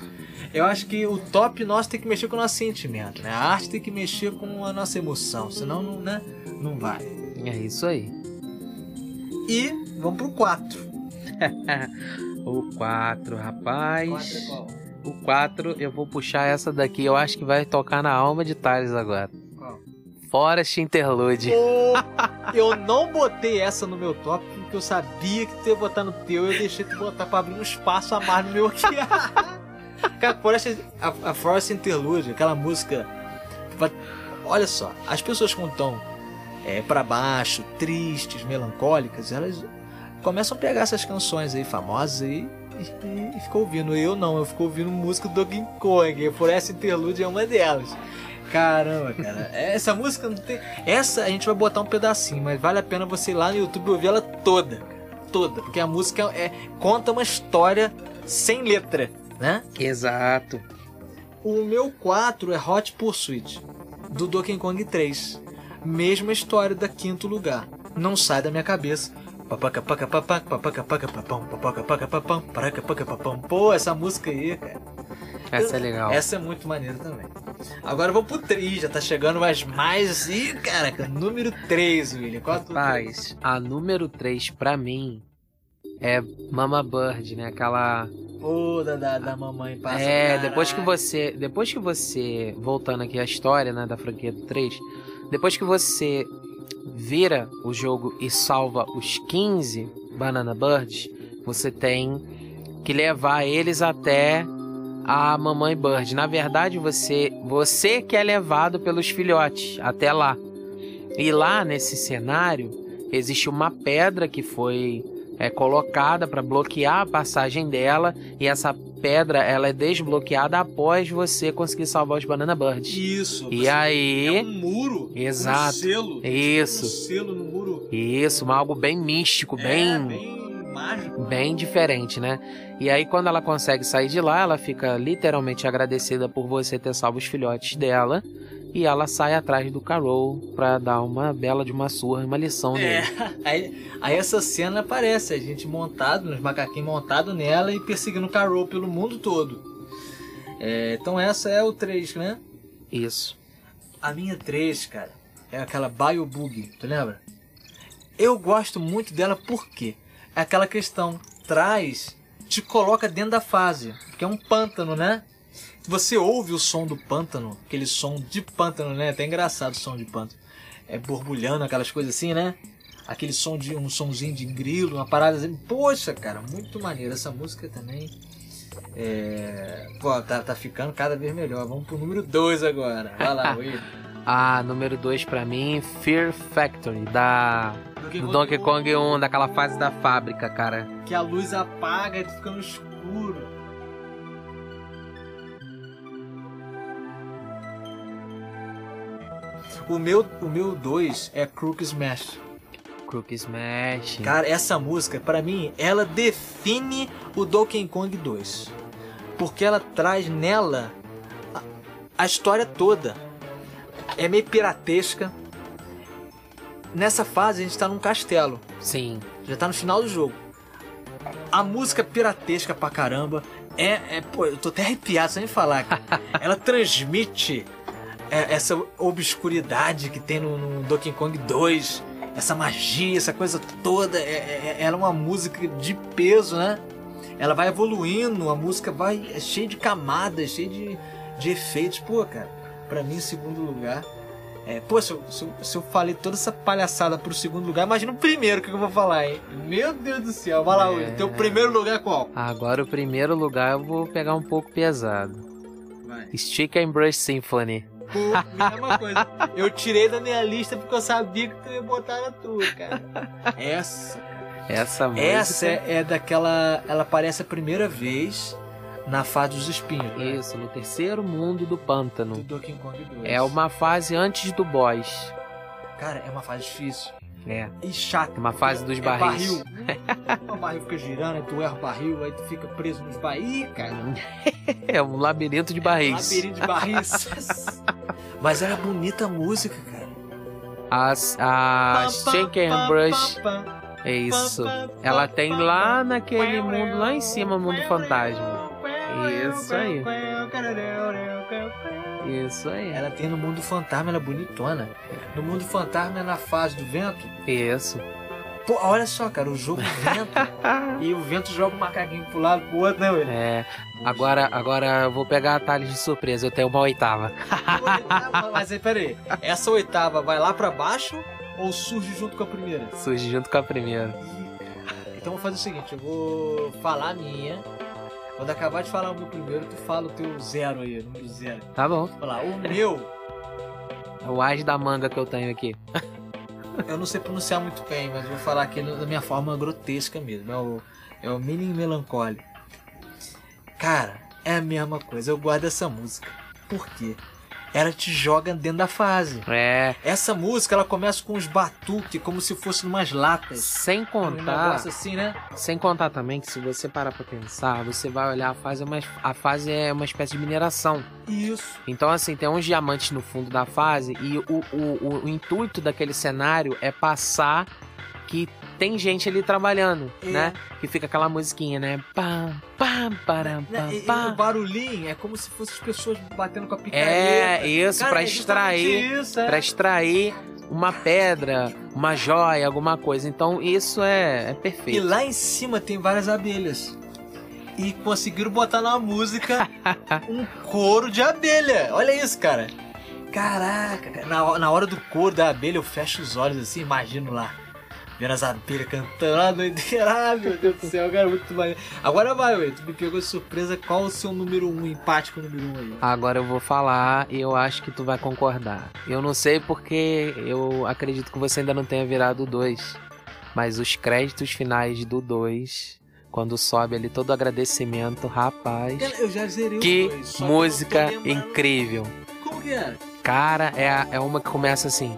Eu acho que o top nosso tem que mexer com o nosso sentimento, né? A arte tem que mexer com a nossa emoção, senão não, né? não vai. é isso aí. E vamos pro 4. O 4, rapaz. Quatro é qual? O 4, eu vou puxar essa daqui. Eu acho que vai tocar na alma de Thales agora. Qual? Forest Interlude. Eu não botei essa no meu top porque eu sabia que tu ia botar no teu eu deixei tu botar pra abrir um espaço a mais no meu aqui. Cara, Forest, a, a Forest Interlude, aquela música. Olha só, as pessoas quando estão é, para baixo, tristes, melancólicas, elas começam a pegar essas canções aí famosas aí e, e ficam ouvindo. Eu não, eu fico ouvindo música do Donkey Kong. A Forest Interlude é uma delas. Caramba, cara. Essa música não tem. Essa a gente vai botar um pedacinho, mas vale a pena você ir lá no YouTube ouvir ela toda. Toda. Porque a música é, conta uma história sem letra, né? Exato. O meu 4 é Hot Pursuit, do Donkey Kong 3. Mesma história da quinto lugar. Não sai da minha cabeça. Papaca, paca, papaca, papaca, paca, papão, papaca, paca, papão, paraca, paca, papão. Pô, essa música aí, cara. Essa é legal. Essa é muito maneira também. Agora vamos pro 3, já tá chegando mais mais. Ih, caraca, número 3, William. Qual Rapaz, a número 3 pra mim é Mama Bird, né? Aquela. Pô, da, da, da mamãe passa. é, caralho. depois que você. Depois que você. Voltando aqui à história, né, da franquia do 3. Depois que você vira o jogo e salva os 15 Banana Birds, você tem que levar eles até a mamãe Bird. Na verdade, você você que é levado pelos filhotes até lá. E lá nesse cenário existe uma pedra que foi é, colocada para bloquear a passagem dela e essa pedra ela é desbloqueada após você conseguir salvar os Banana Birds. Isso. E aí, É um muro. Exato. Um selo. Isso. Um selo no muro. isso, algo bem místico, É, bem bem mágico. bem diferente, né? E aí quando ela consegue sair de lá, ela fica literalmente agradecida por você ter salvo os filhotes dela. E ela sai atrás do Carol pra dar uma bela de uma surra, uma lição É, nele. aí, aí essa cena aparece, a gente montado, nos macaquinhos montado nela e perseguindo o Carol pelo mundo todo. É, então essa é o 3, né? Isso. A minha 3, cara, é aquela Biobug, tu lembra? Eu gosto muito dela porque é aquela questão, traz, te coloca dentro da fase, que é um pântano, né? Você ouve o som do pântano, aquele som de pântano, né? Até engraçado o som de pântano. É borbulhando, aquelas coisas assim, né? Aquele som de um somzinho de grilo, uma parada assim. Poxa, cara, muito maneiro. Essa música também. É... Pô, tá, tá ficando cada vez melhor. Vamos pro número 2 agora. Vai lá, Will. Ah, número 2 pra mim, Fear Factory, da do Donkey Kong 1, daquela fase da fábrica, cara. Que a luz apaga e fica no escuro. O meu, o meu 2 é Crook Smash. Crook Smash. Cara, essa música, para mim, ela define o Donkey Kong 2. Porque ela traz nela a, a história toda. É meio piratesca. Nessa fase a gente tá num castelo. Sim. Já tá no final do jogo. A música piratesca pra caramba. É, é pô, eu tô até arrepiado sem falar. ela transmite é, essa obscuridade que tem no, no, Donkey Kong 2, essa magia, essa coisa toda. É, é, ela é uma música de peso, né? Ela vai evoluindo, a música vai é cheia de camadas, cheia de, de efeitos. Pô, cara, pra mim, em segundo lugar. É, pô, se eu, se, eu, se eu falei toda essa palhaçada pro segundo lugar, imagina o primeiro que eu vou falar, hein? Meu Deus do céu, vai lá, é... teu primeiro lugar é qual? Agora o primeiro lugar eu vou pegar um pouco pesado. Vai. Stick and Brush Symphony. Pô, mesma coisa. Eu tirei da minha lista porque eu sabia que tu ia botar na tua, cara. Essa. Essa música. Essa é, é daquela. Ela aparece a primeira vez na fase dos espinhos. Né? Isso, no terceiro mundo do pântano. Do Donkey Kong 2. É uma fase antes do boss. Cara, é uma fase difícil. É. E chata. Uma fase dos é barris. Barril. o barril fica girando, aí tu erra o barril, aí tu fica preso nos barris, cara. É um labirinto de barris. É um labirinto de barris. Mas era bonita a música, cara. As, a Shaker and Brush. É isso. Ela tem lá naquele mundo, lá em cima, mundo fantasma. Isso aí. Isso aí. Ela tem no mundo fantasma, ela é bonitona. No mundo fantasma é na fase do vento. Isso. Pô, olha só, cara, o jogo vento. e o vento joga o macaquinho pro lado pro outro, né, velho? É. Agora, agora eu vou pegar a talha de surpresa, eu tenho uma oitava. Mas aí, peraí. Essa oitava vai lá pra baixo ou surge junto com a primeira? Surge junto com a primeira. Então vou fazer o seguinte, eu vou falar a minha. Quando acabar de falar o meu primeiro, tu fala o teu zero aí, número zero. Tá bom. Vou falar, o meu. É o as da manga que eu tenho aqui. eu não sei pronunciar muito bem, mas vou falar aqui da minha forma grotesca mesmo. É o, é o Mini Melancholy. Cara, é a mesma coisa. Eu guardo essa música. Por quê? Ela te joga dentro da fase. É. Essa música ela começa com os batuques como se fossem umas latas. Sem contar. Um assim, né? Sem contar também que se você parar pra pensar, você vai olhar a fase, é uma, a fase é uma espécie de mineração. Isso. Então, assim, tem uns diamantes no fundo da fase e o, o, o, o intuito daquele cenário é passar que tem gente ali trabalhando, é. né? Que fica aquela musiquinha, né? Pam, pam, param, pam, e, pam. E o barulhinho é como se fossem as pessoas batendo com a picareta. É, isso, pra é extrair, isso, é. pra extrair uma pedra, uma joia, alguma coisa. Então isso é, é perfeito. E lá em cima tem várias abelhas. E conseguiram botar na música um coro de abelha. Olha isso, cara. Caraca, na, na hora do coro da abelha eu fecho os olhos assim, imagino lá vendo as abelhas cantando lá doideira. Ah, meu Deus do céu, cara, muito maneiro. Agora vai, ué, tu me pegou de surpresa. Qual o seu número 1, um, empate com o número 1 um aí? Agora eu vou falar e eu acho que tu vai concordar. Eu não sei porque eu acredito que você ainda não tenha virado o 2. Mas os créditos finais do 2 quando sobe ali todo o agradecimento, rapaz. Eu já zerei que dois, música incrível. Como que era? Cara, é, é uma que começa assim.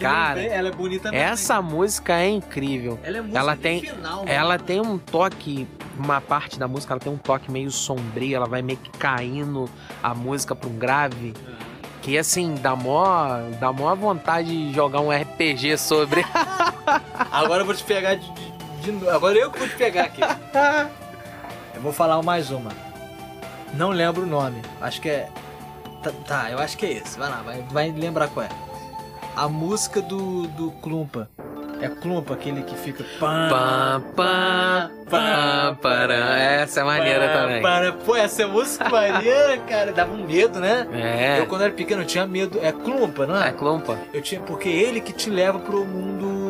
Cara, ela é bonita essa música é incrível. Ela, é música ela tem, final, ela tem um toque, uma parte da música, ela tem um toque meio sombrio, ela vai meio que caindo a música para um grave. Que assim, dá mó, dá mó vontade de jogar um RPG sobre. Agora eu vou te pegar de, de, de, Agora eu que vou te pegar aqui. Eu vou falar mais uma. Não lembro o nome. Acho que é. Tá, tá, eu acho que é esse. Vai lá, vai, vai lembrar qual é. A música do, do Klumpa. É Klumpa, aquele que fica. Pam, pam, pam, param. Essa é maneira Para, também. Para. Pô, essa é música maneira, cara. Dava um medo, né? É. Eu, quando era pequeno, eu tinha medo. É Klumpa, não é? É Klumpa. Eu tinha. Porque é ele que te leva pro mundo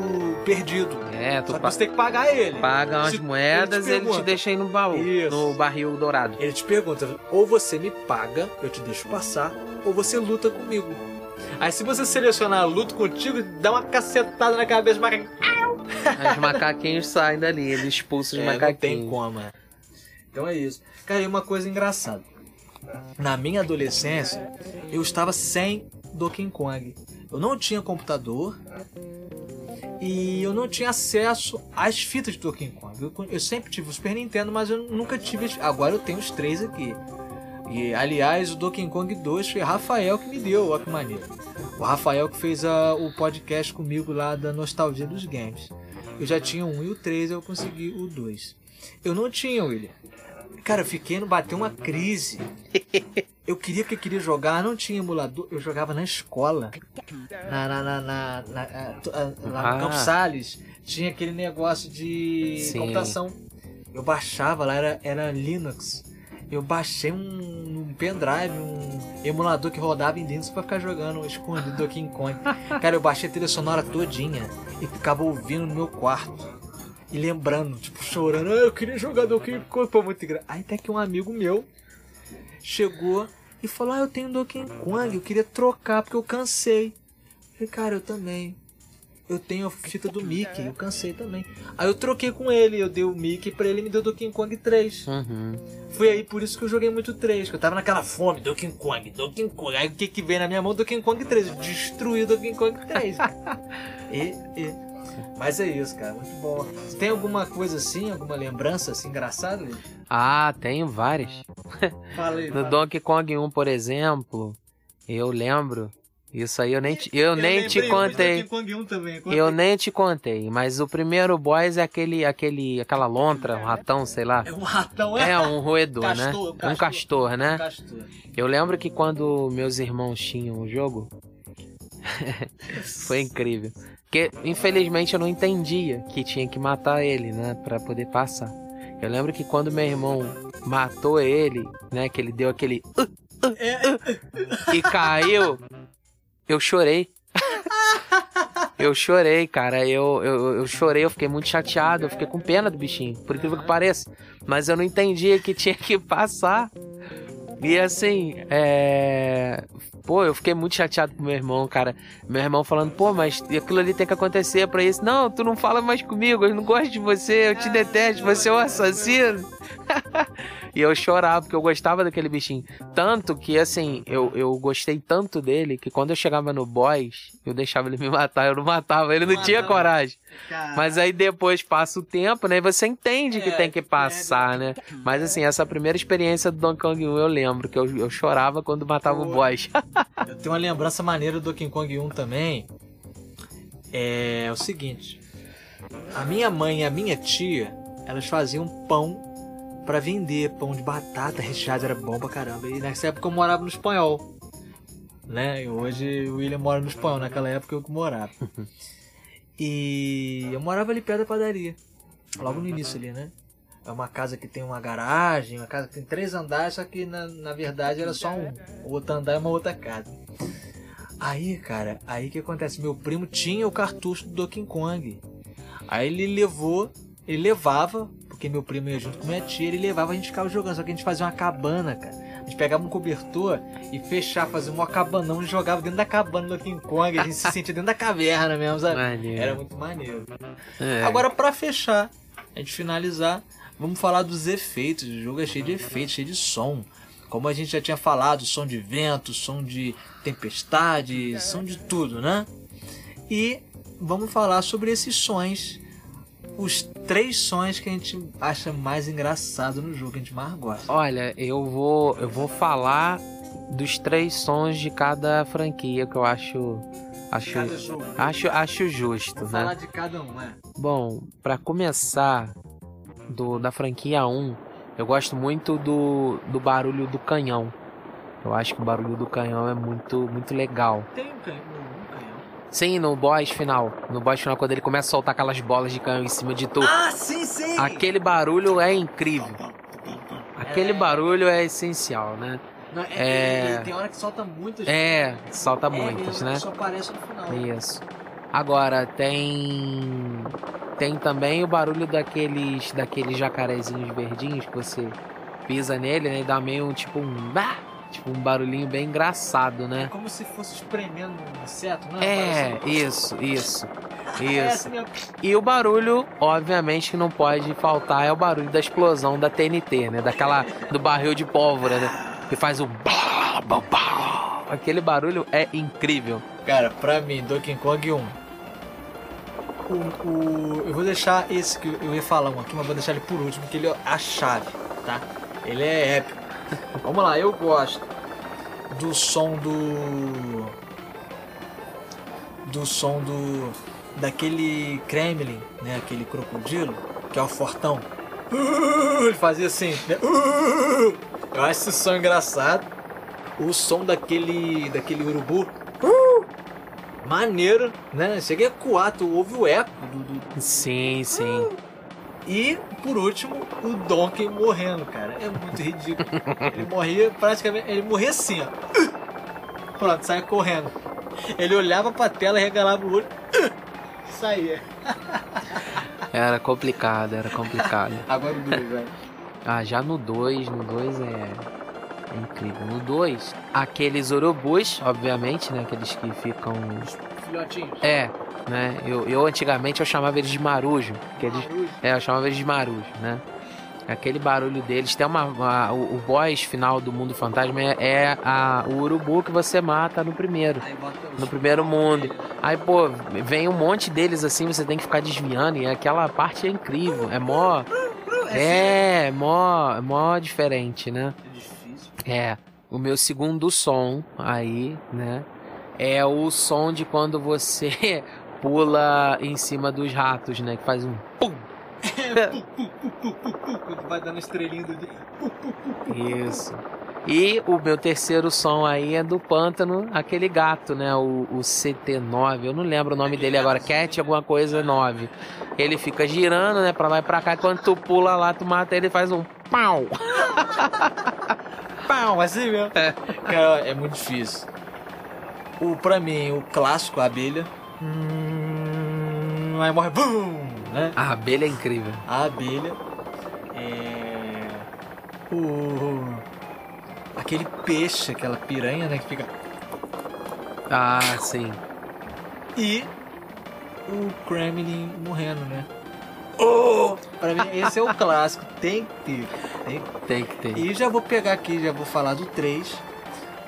perdido. É, tu Só que você tem que pagar ele. paga umas Se- moedas e ele te pergunta, deixa aí no baú, Isso. no barril dourado. Ele te pergunta, ou você me paga, eu te deixo passar, ou você luta comigo. Aí se você selecionar luto contigo, dá uma cacetada na cabeça, mas Aí os macaquinhos saem dali, ele expulsa os é, não tem macaquinhos. como. é. Então é isso. Cara, e uma coisa engraçada. Na minha adolescência, eu estava sem Donkey Kong. Eu não tinha computador e eu não tinha acesso às fitas de Donkey Kong. Eu, eu sempre tive o Super Nintendo, mas eu nunca tive. Agora eu tenho os três aqui. E aliás, o Donkey Kong 2 foi Rafael que me deu, olha que maneiro. O Rafael que fez a- o podcast comigo lá da Nostalgia dos Games. Eu já tinha um e o 3, eu consegui o 2. Eu não tinha, William. Cara, eu fiquei no bateu uma crise. Eu queria que eu queria jogar, não tinha emulador, eu jogava na escola. Na, na, na, na, na- ah, to- ah, no. Campos Salles, tinha aquele negócio de Sim. computação. Eu baixava lá, era, era Linux. Eu baixei um, um pendrive, um emulador que rodava em Linux pra ficar jogando escondido do King Kong. Cara, eu baixei a trilha sonora todinha e ficava ouvindo no meu quarto. E lembrando, tipo, chorando, ah, eu queria jogar Donkey Kong, pô, muito engraçado. Aí até que um amigo meu chegou e falou, ah, eu tenho Donkey Kong, eu queria trocar porque eu cansei. Eu falei, cara, eu também. Eu tenho a fita do Mickey, eu cansei também. Aí eu troquei com ele, eu dei o Mickey pra ele e me deu Donkey Kong 3. Uhum. Foi aí por isso que eu joguei muito 3, que eu tava naquela fome, Donkey Kong, Donkey Kong. Aí o que que veio na minha mão? Donkey Kong 3. Eu destruí o Donkey Kong 3. e, e. Mas é isso, cara, muito bom. Você tem alguma coisa assim, alguma lembrança assim engraçada? Ah, tenho várias. Fala aí. No Donkey Kong 1, por exemplo, eu lembro. Isso aí eu nem te, eu nem te contei. Kong 1 também. Eu nem te contei, mas o primeiro boss é aquele, aquele, aquela lontra, um ratão, sei lá. É um ratão, é? É um roedor, Castor, né? castor. Um castor, né? Castor. Eu lembro que quando meus irmãos tinham o jogo, foi incrível. Porque infelizmente eu não entendia que tinha que matar ele, né, Pra poder passar. Eu lembro que quando meu irmão matou ele, né, que ele deu aquele "Uh, uh, uh", e caiu, eu chorei. Eu chorei, cara. Eu, eu, eu chorei, eu fiquei muito chateado. Eu fiquei com pena do bichinho, por incrível que pareça. Mas eu não entendia que tinha que passar. E assim, é. Pô, eu fiquei muito chateado com meu irmão, cara. Meu irmão falando, pô, mas aquilo ali tem que acontecer pra isso. Não, tu não fala mais comigo, eu não gosto de você, eu te detesto, você é um assassino. e eu chorava, porque eu gostava daquele bichinho. Tanto que, assim, eu, eu gostei tanto dele que quando eu chegava no boss, eu deixava ele me matar, eu não matava, ele não Não tinha coragem. Mas aí depois passa o tempo, né? E você entende que É, tem que passar, né? Mas assim, essa primeira experiência do Donkey Kong 1 eu lembro, que eu, eu chorava quando matava o Pô. boss. Eu tenho uma lembrança maneira do Donkey Kong 1 também. É o seguinte: a minha mãe e a minha tia, elas faziam pão pra vender, pão de batata recheado, era bom pra caramba. E nessa época eu morava no espanhol. Né? Hoje o William mora no espanhol, naquela época eu morava. E eu morava ali perto da padaria. Logo no início ali, né? É uma casa que tem uma garagem, uma casa que tem três andares, só que na, na verdade era só um. O outro andar é uma outra casa. Aí, cara, aí que acontece? Meu primo tinha o cartucho do Donkey Kong. Aí ele levou, ele levava, porque meu primo ia junto com minha tia, ele levava, a gente ficava jogando, só que a gente fazia uma cabana, cara. A gente pegava um cobertor e fechava, fazia um cabanão e jogava dentro da cabana do Donkey Kong. A gente se sentia dentro da caverna mesmo, sabe? Maneiro. Era muito maneiro. É. Agora, pra fechar, a gente finalizar, vamos falar dos efeitos. O jogo é cheio de efeitos, cheio de som. Como a gente já tinha falado, som de vento, som de tempestade, som de tudo, né? E vamos falar sobre esses sons. Os três sons que a gente acha mais engraçado no jogo, que a gente mais gosta. Olha, eu vou, eu vou falar dos três sons de cada franquia que eu acho acho acho acho justo, Vou né? falar de cada um, é. Bom, pra começar do da franquia 1, Eu gosto muito do, do barulho do canhão. Eu acho que o barulho do canhão é muito, muito legal. Tem um canhão. Sim, no boss final. No boss final, quando ele começa a soltar aquelas bolas de canhão em cima de tu. Ah, sim, sim! Aquele barulho é incrível. Aquele É. barulho é essencial, né? Não, é, É. Tem hora que solta muitas. É, solta É muitas, né? Só aparece no final. Isso. Agora tem tem também o barulho daqueles daqueles jacarezinhos verdinhos que você pisa nele, né? E dá meio um tipo um bah, tipo um barulhinho bem engraçado, É né? como se fosse espremendo um inseto, não É, Parece- isso, isso. É Isso. E o barulho, obviamente, que não pode faltar é o barulho da explosão da TNT, né? Daquela do barril de pólvora, né? Que faz o aquele barulho é incrível. Cara, pra mim, Donkey Kong 1. O, o- eu vou deixar esse que eu ia falar um aqui, mas vou deixar ele por último, que ele é a chave, tá? Ele é épico. Vamos lá, eu gosto do som do. Do som do. Daquele Kremlin, né? Aquele crocodilo, que é o fortão. Ele fazia assim, né? Eu acho esse som engraçado. O som daquele. daquele urubu. Maneiro, né? Cheguei a coar, tu ouve o eco do, do- Sim, sim. E, por último, o Donkey morrendo, cara. É muito ridículo. Ele morria praticamente. Ele morria assim, ó. Pronto, saia correndo. Ele olhava pra tela, regalava o olho. Saía. Era complicado, era complicado. Agora o dois, velho. Ah, já no 2, no 2 é, é incrível. No 2, aqueles urubus, obviamente, né? Aqueles que ficam. Filhotinhos. É, né? Eu, eu antigamente eu chamava eles de marujo. Que eles, Marujo. é, eu chamava eles de marujo, né? Aquele barulho deles. Tem uma. uma- o, o boss final do mundo fantasma é, é a, o urubu que você mata no primeiro. No primeiro mundo. Aí, pô, vem um monte deles assim, você tem que ficar desviando. E aquela parte é incrível. É mó. É, mó, é mó diferente, né? É. É. O meu segundo som aí, né? É o som de quando você pula em cima dos ratos, né? Que faz um pum. Vai dando estrelinha do dia. Isso. E o meu terceiro som aí é do pântano, aquele gato, né? O, o CT9, eu não lembro o nome dele agora, Cat alguma coisa 9. Ele fica girando, né, pra lá e pra cá, e quando tu pula lá, tu mata ele faz um pau. Pau, assim mesmo. Cara, é muito difícil. O, pra mim, o clássico, a abelha. Hum, aí morre. Bum! Né? A abelha é incrível. A abelha. É. O. Aquele peixe, aquela piranha, né? Que fica. Ah, sim. E. O Kremlin morrendo, né? Oh! Pra mim, esse é o clássico. Tem que ter. Tem que Tem que ter. E já vou pegar aqui, já vou falar do 3.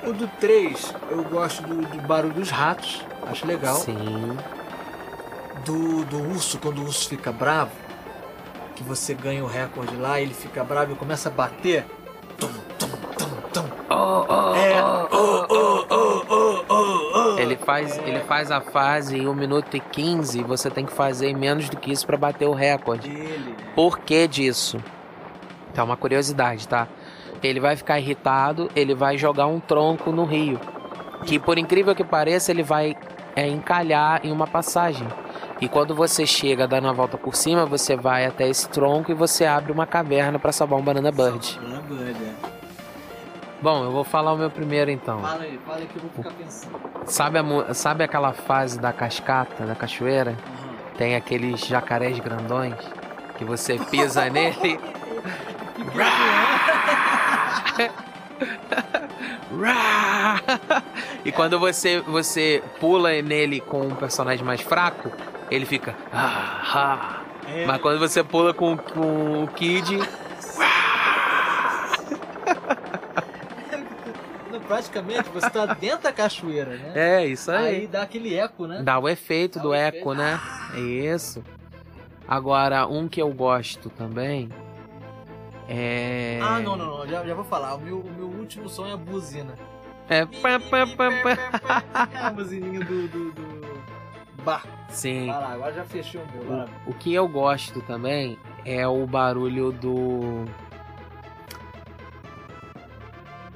O do 3, eu gosto do, do barulho dos ratos, acho legal. Sim. Do, do urso, quando o urso fica bravo, que você ganha o recorde lá, ele fica bravo e começa a bater. Tum, tum, tum, tum. Oh, oh, É. oh, Oh, oh, oh, oh, oh, oh. Ele faz, ele faz a fase em 1 minuto e 15 e você tem que fazer em menos do que isso pra bater o recorde. Dele. Por que disso? Tá uma curiosidade, tá? Ele vai ficar irritado, ele vai jogar um tronco no rio. Que por incrível que pareça, ele vai é, encalhar em uma passagem. E quando você chega dando a volta por cima, você vai até esse tronco e você abre uma caverna pra salvar um Banana Bird. Banana Bird, é. Bom, eu vou falar o meu primeiro então. Fala aí, fala aí que eu vou ficar pensando. Sabe, a sabe aquela fase da cascata, da cachoeira? Tem aqueles jacarés grandões que você pisa nele. E quando você você pula nele com um personagem mais fraco, ele fica. "Ah, ah." É, Mas quando você pula com, com o Kid, praticamente você tá dentro da cachoeira, né? é isso aí. Aí dá aquele eco, né? Dá o efeito Dá do o eco, efeito. né? Isso. Agora, um que eu gosto também é. Ah, não, não, não, já, já vou falar. O meu, o meu último som é a buzina. É. pá, pá, pá, pá. É a buzininha do, do, do bar. Sim. Vai lá, agora já fechei o meu. O, o que eu gosto também é o barulho do.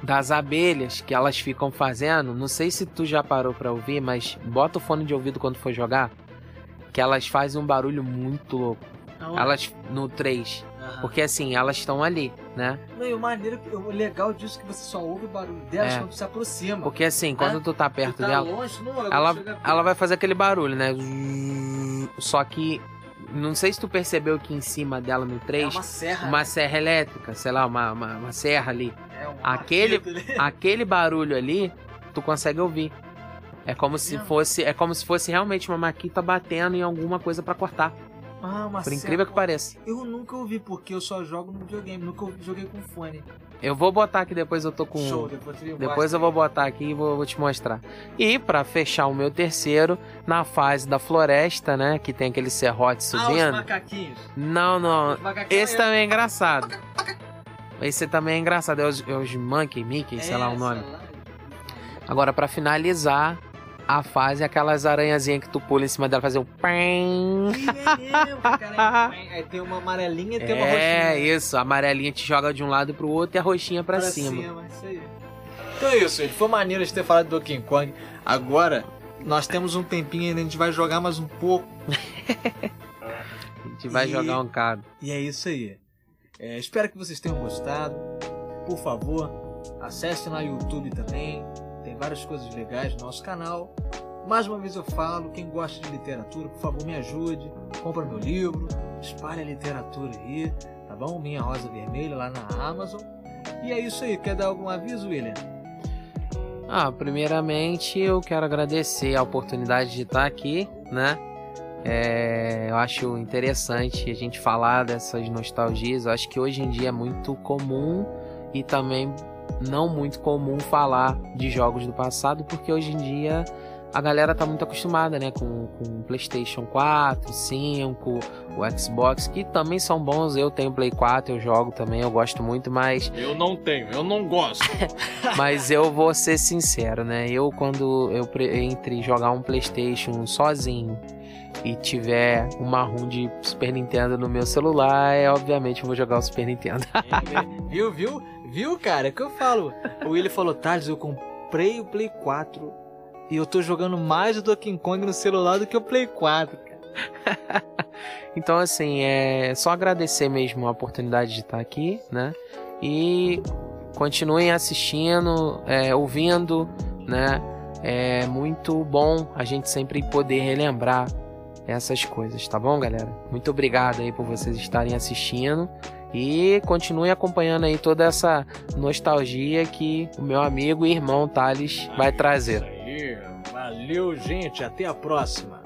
das abelhas que elas ficam fazendo. Não sei se tu já parou pra ouvir, mas bota o fone de ouvido quando for jogar. Que elas fazem um barulho muito louco. Aonde? Elas no 3. Aham. Porque assim, elas estão ali, né? Não, e o maneiro, o legal disso é que você só ouve o barulho delas É. quando se aproxima. Porque assim, quando tu tá perto tá dela, longe, não, ela, ela, chega perto. ela vai fazer aquele barulho, né? Só que. Não sei se tu percebeu que em cima dela no É 3, uma serra. uma serra elétrica, sei lá, uma, uma, uma serra ali. É um aquele- né? Aquele barulho ali, tu consegue ouvir. É como se fosse, é como se fosse realmente uma maquita batendo em alguma coisa pra cortar. Ah, uma Por incrível que pareça. Eu nunca ouvi, porque eu só jogo no videogame. Nunca joguei com fone. Eu vou botar aqui depois eu tô com Show, depois, você Depois eu vou botar aqui e vou, vou te mostrar. E pra fechar o meu terceiro, na fase da floresta, né, que tem aquele serrote Ah, os subindo. macaquinhos. não, não, Os macaquinhos esse é- também é engraçado. Esse também é engraçado, é os, é os Monkey, Mickey, sei lá o Essa nome. lá. Agora, pra finalizar a fase, aquelas aranhazinhas que tu pula em cima dela, fazer um é cara. Aí tem uma amarelinha e tem uma É, roxinha. isso, a amarelinha te joga de um lado pro outro e a roxinha pra, Pra cima. Isso aí. Então é isso, gente. Foi maneiro de ter falado do Donkey Kong. Agora, nós temos um tempinho ainda, a gente vai jogar mais um pouco. A gente vai E- jogar um cabo. E é isso aí. É, espero que vocês tenham gostado. Por favor, acesse lá no YouTube também. Várias coisas legais no nosso canal. Mais uma vez eu falo, quem gosta de literatura, por favor, me ajude. Compra meu livro, espalhe a literatura aí, tá bom? Minha Rosa Vermelha lá na Amazon. E é isso aí. Quer dar algum aviso, William? Ah, primeiramente eu quero agradecer a oportunidade de estar aqui, né? É, eu acho interessante a gente falar dessas nostalgias. Eu acho que hoje em dia é muito comum e também não muito comum falar de jogos do passado, porque hoje em dia a galera tá muito acostumada, né? Com, com PlayStation 4, 5, o Xbox, que também são bons. Eu tenho Play 4, eu jogo também, eu gosto muito, mas Eu não tenho, eu não gosto. mas eu vou ser sincero, né? Eu, quando eu entre jogar um PlayStation sozinho e tiver uma ROM de Super Nintendo no meu celular, é obviamente eu vou jogar o Super Nintendo. viu, viu? Viu, cara? É o que eu falo. O William falou, Thales, eu comprei o Play 4 e eu tô jogando mais o Donkey Kong no celular do que o Play 4, cara. Então, assim, é só agradecer mesmo a oportunidade de estar aqui, né? E continuem assistindo, é, ouvindo, né? É muito bom a gente sempre poder relembrar essas coisas, tá bom, galera? Muito obrigado aí por vocês estarem assistindo e continuem acompanhando aí toda essa nostalgia que o meu amigo e irmão Thales vai trazer. Valeu, gente. Até a próxima.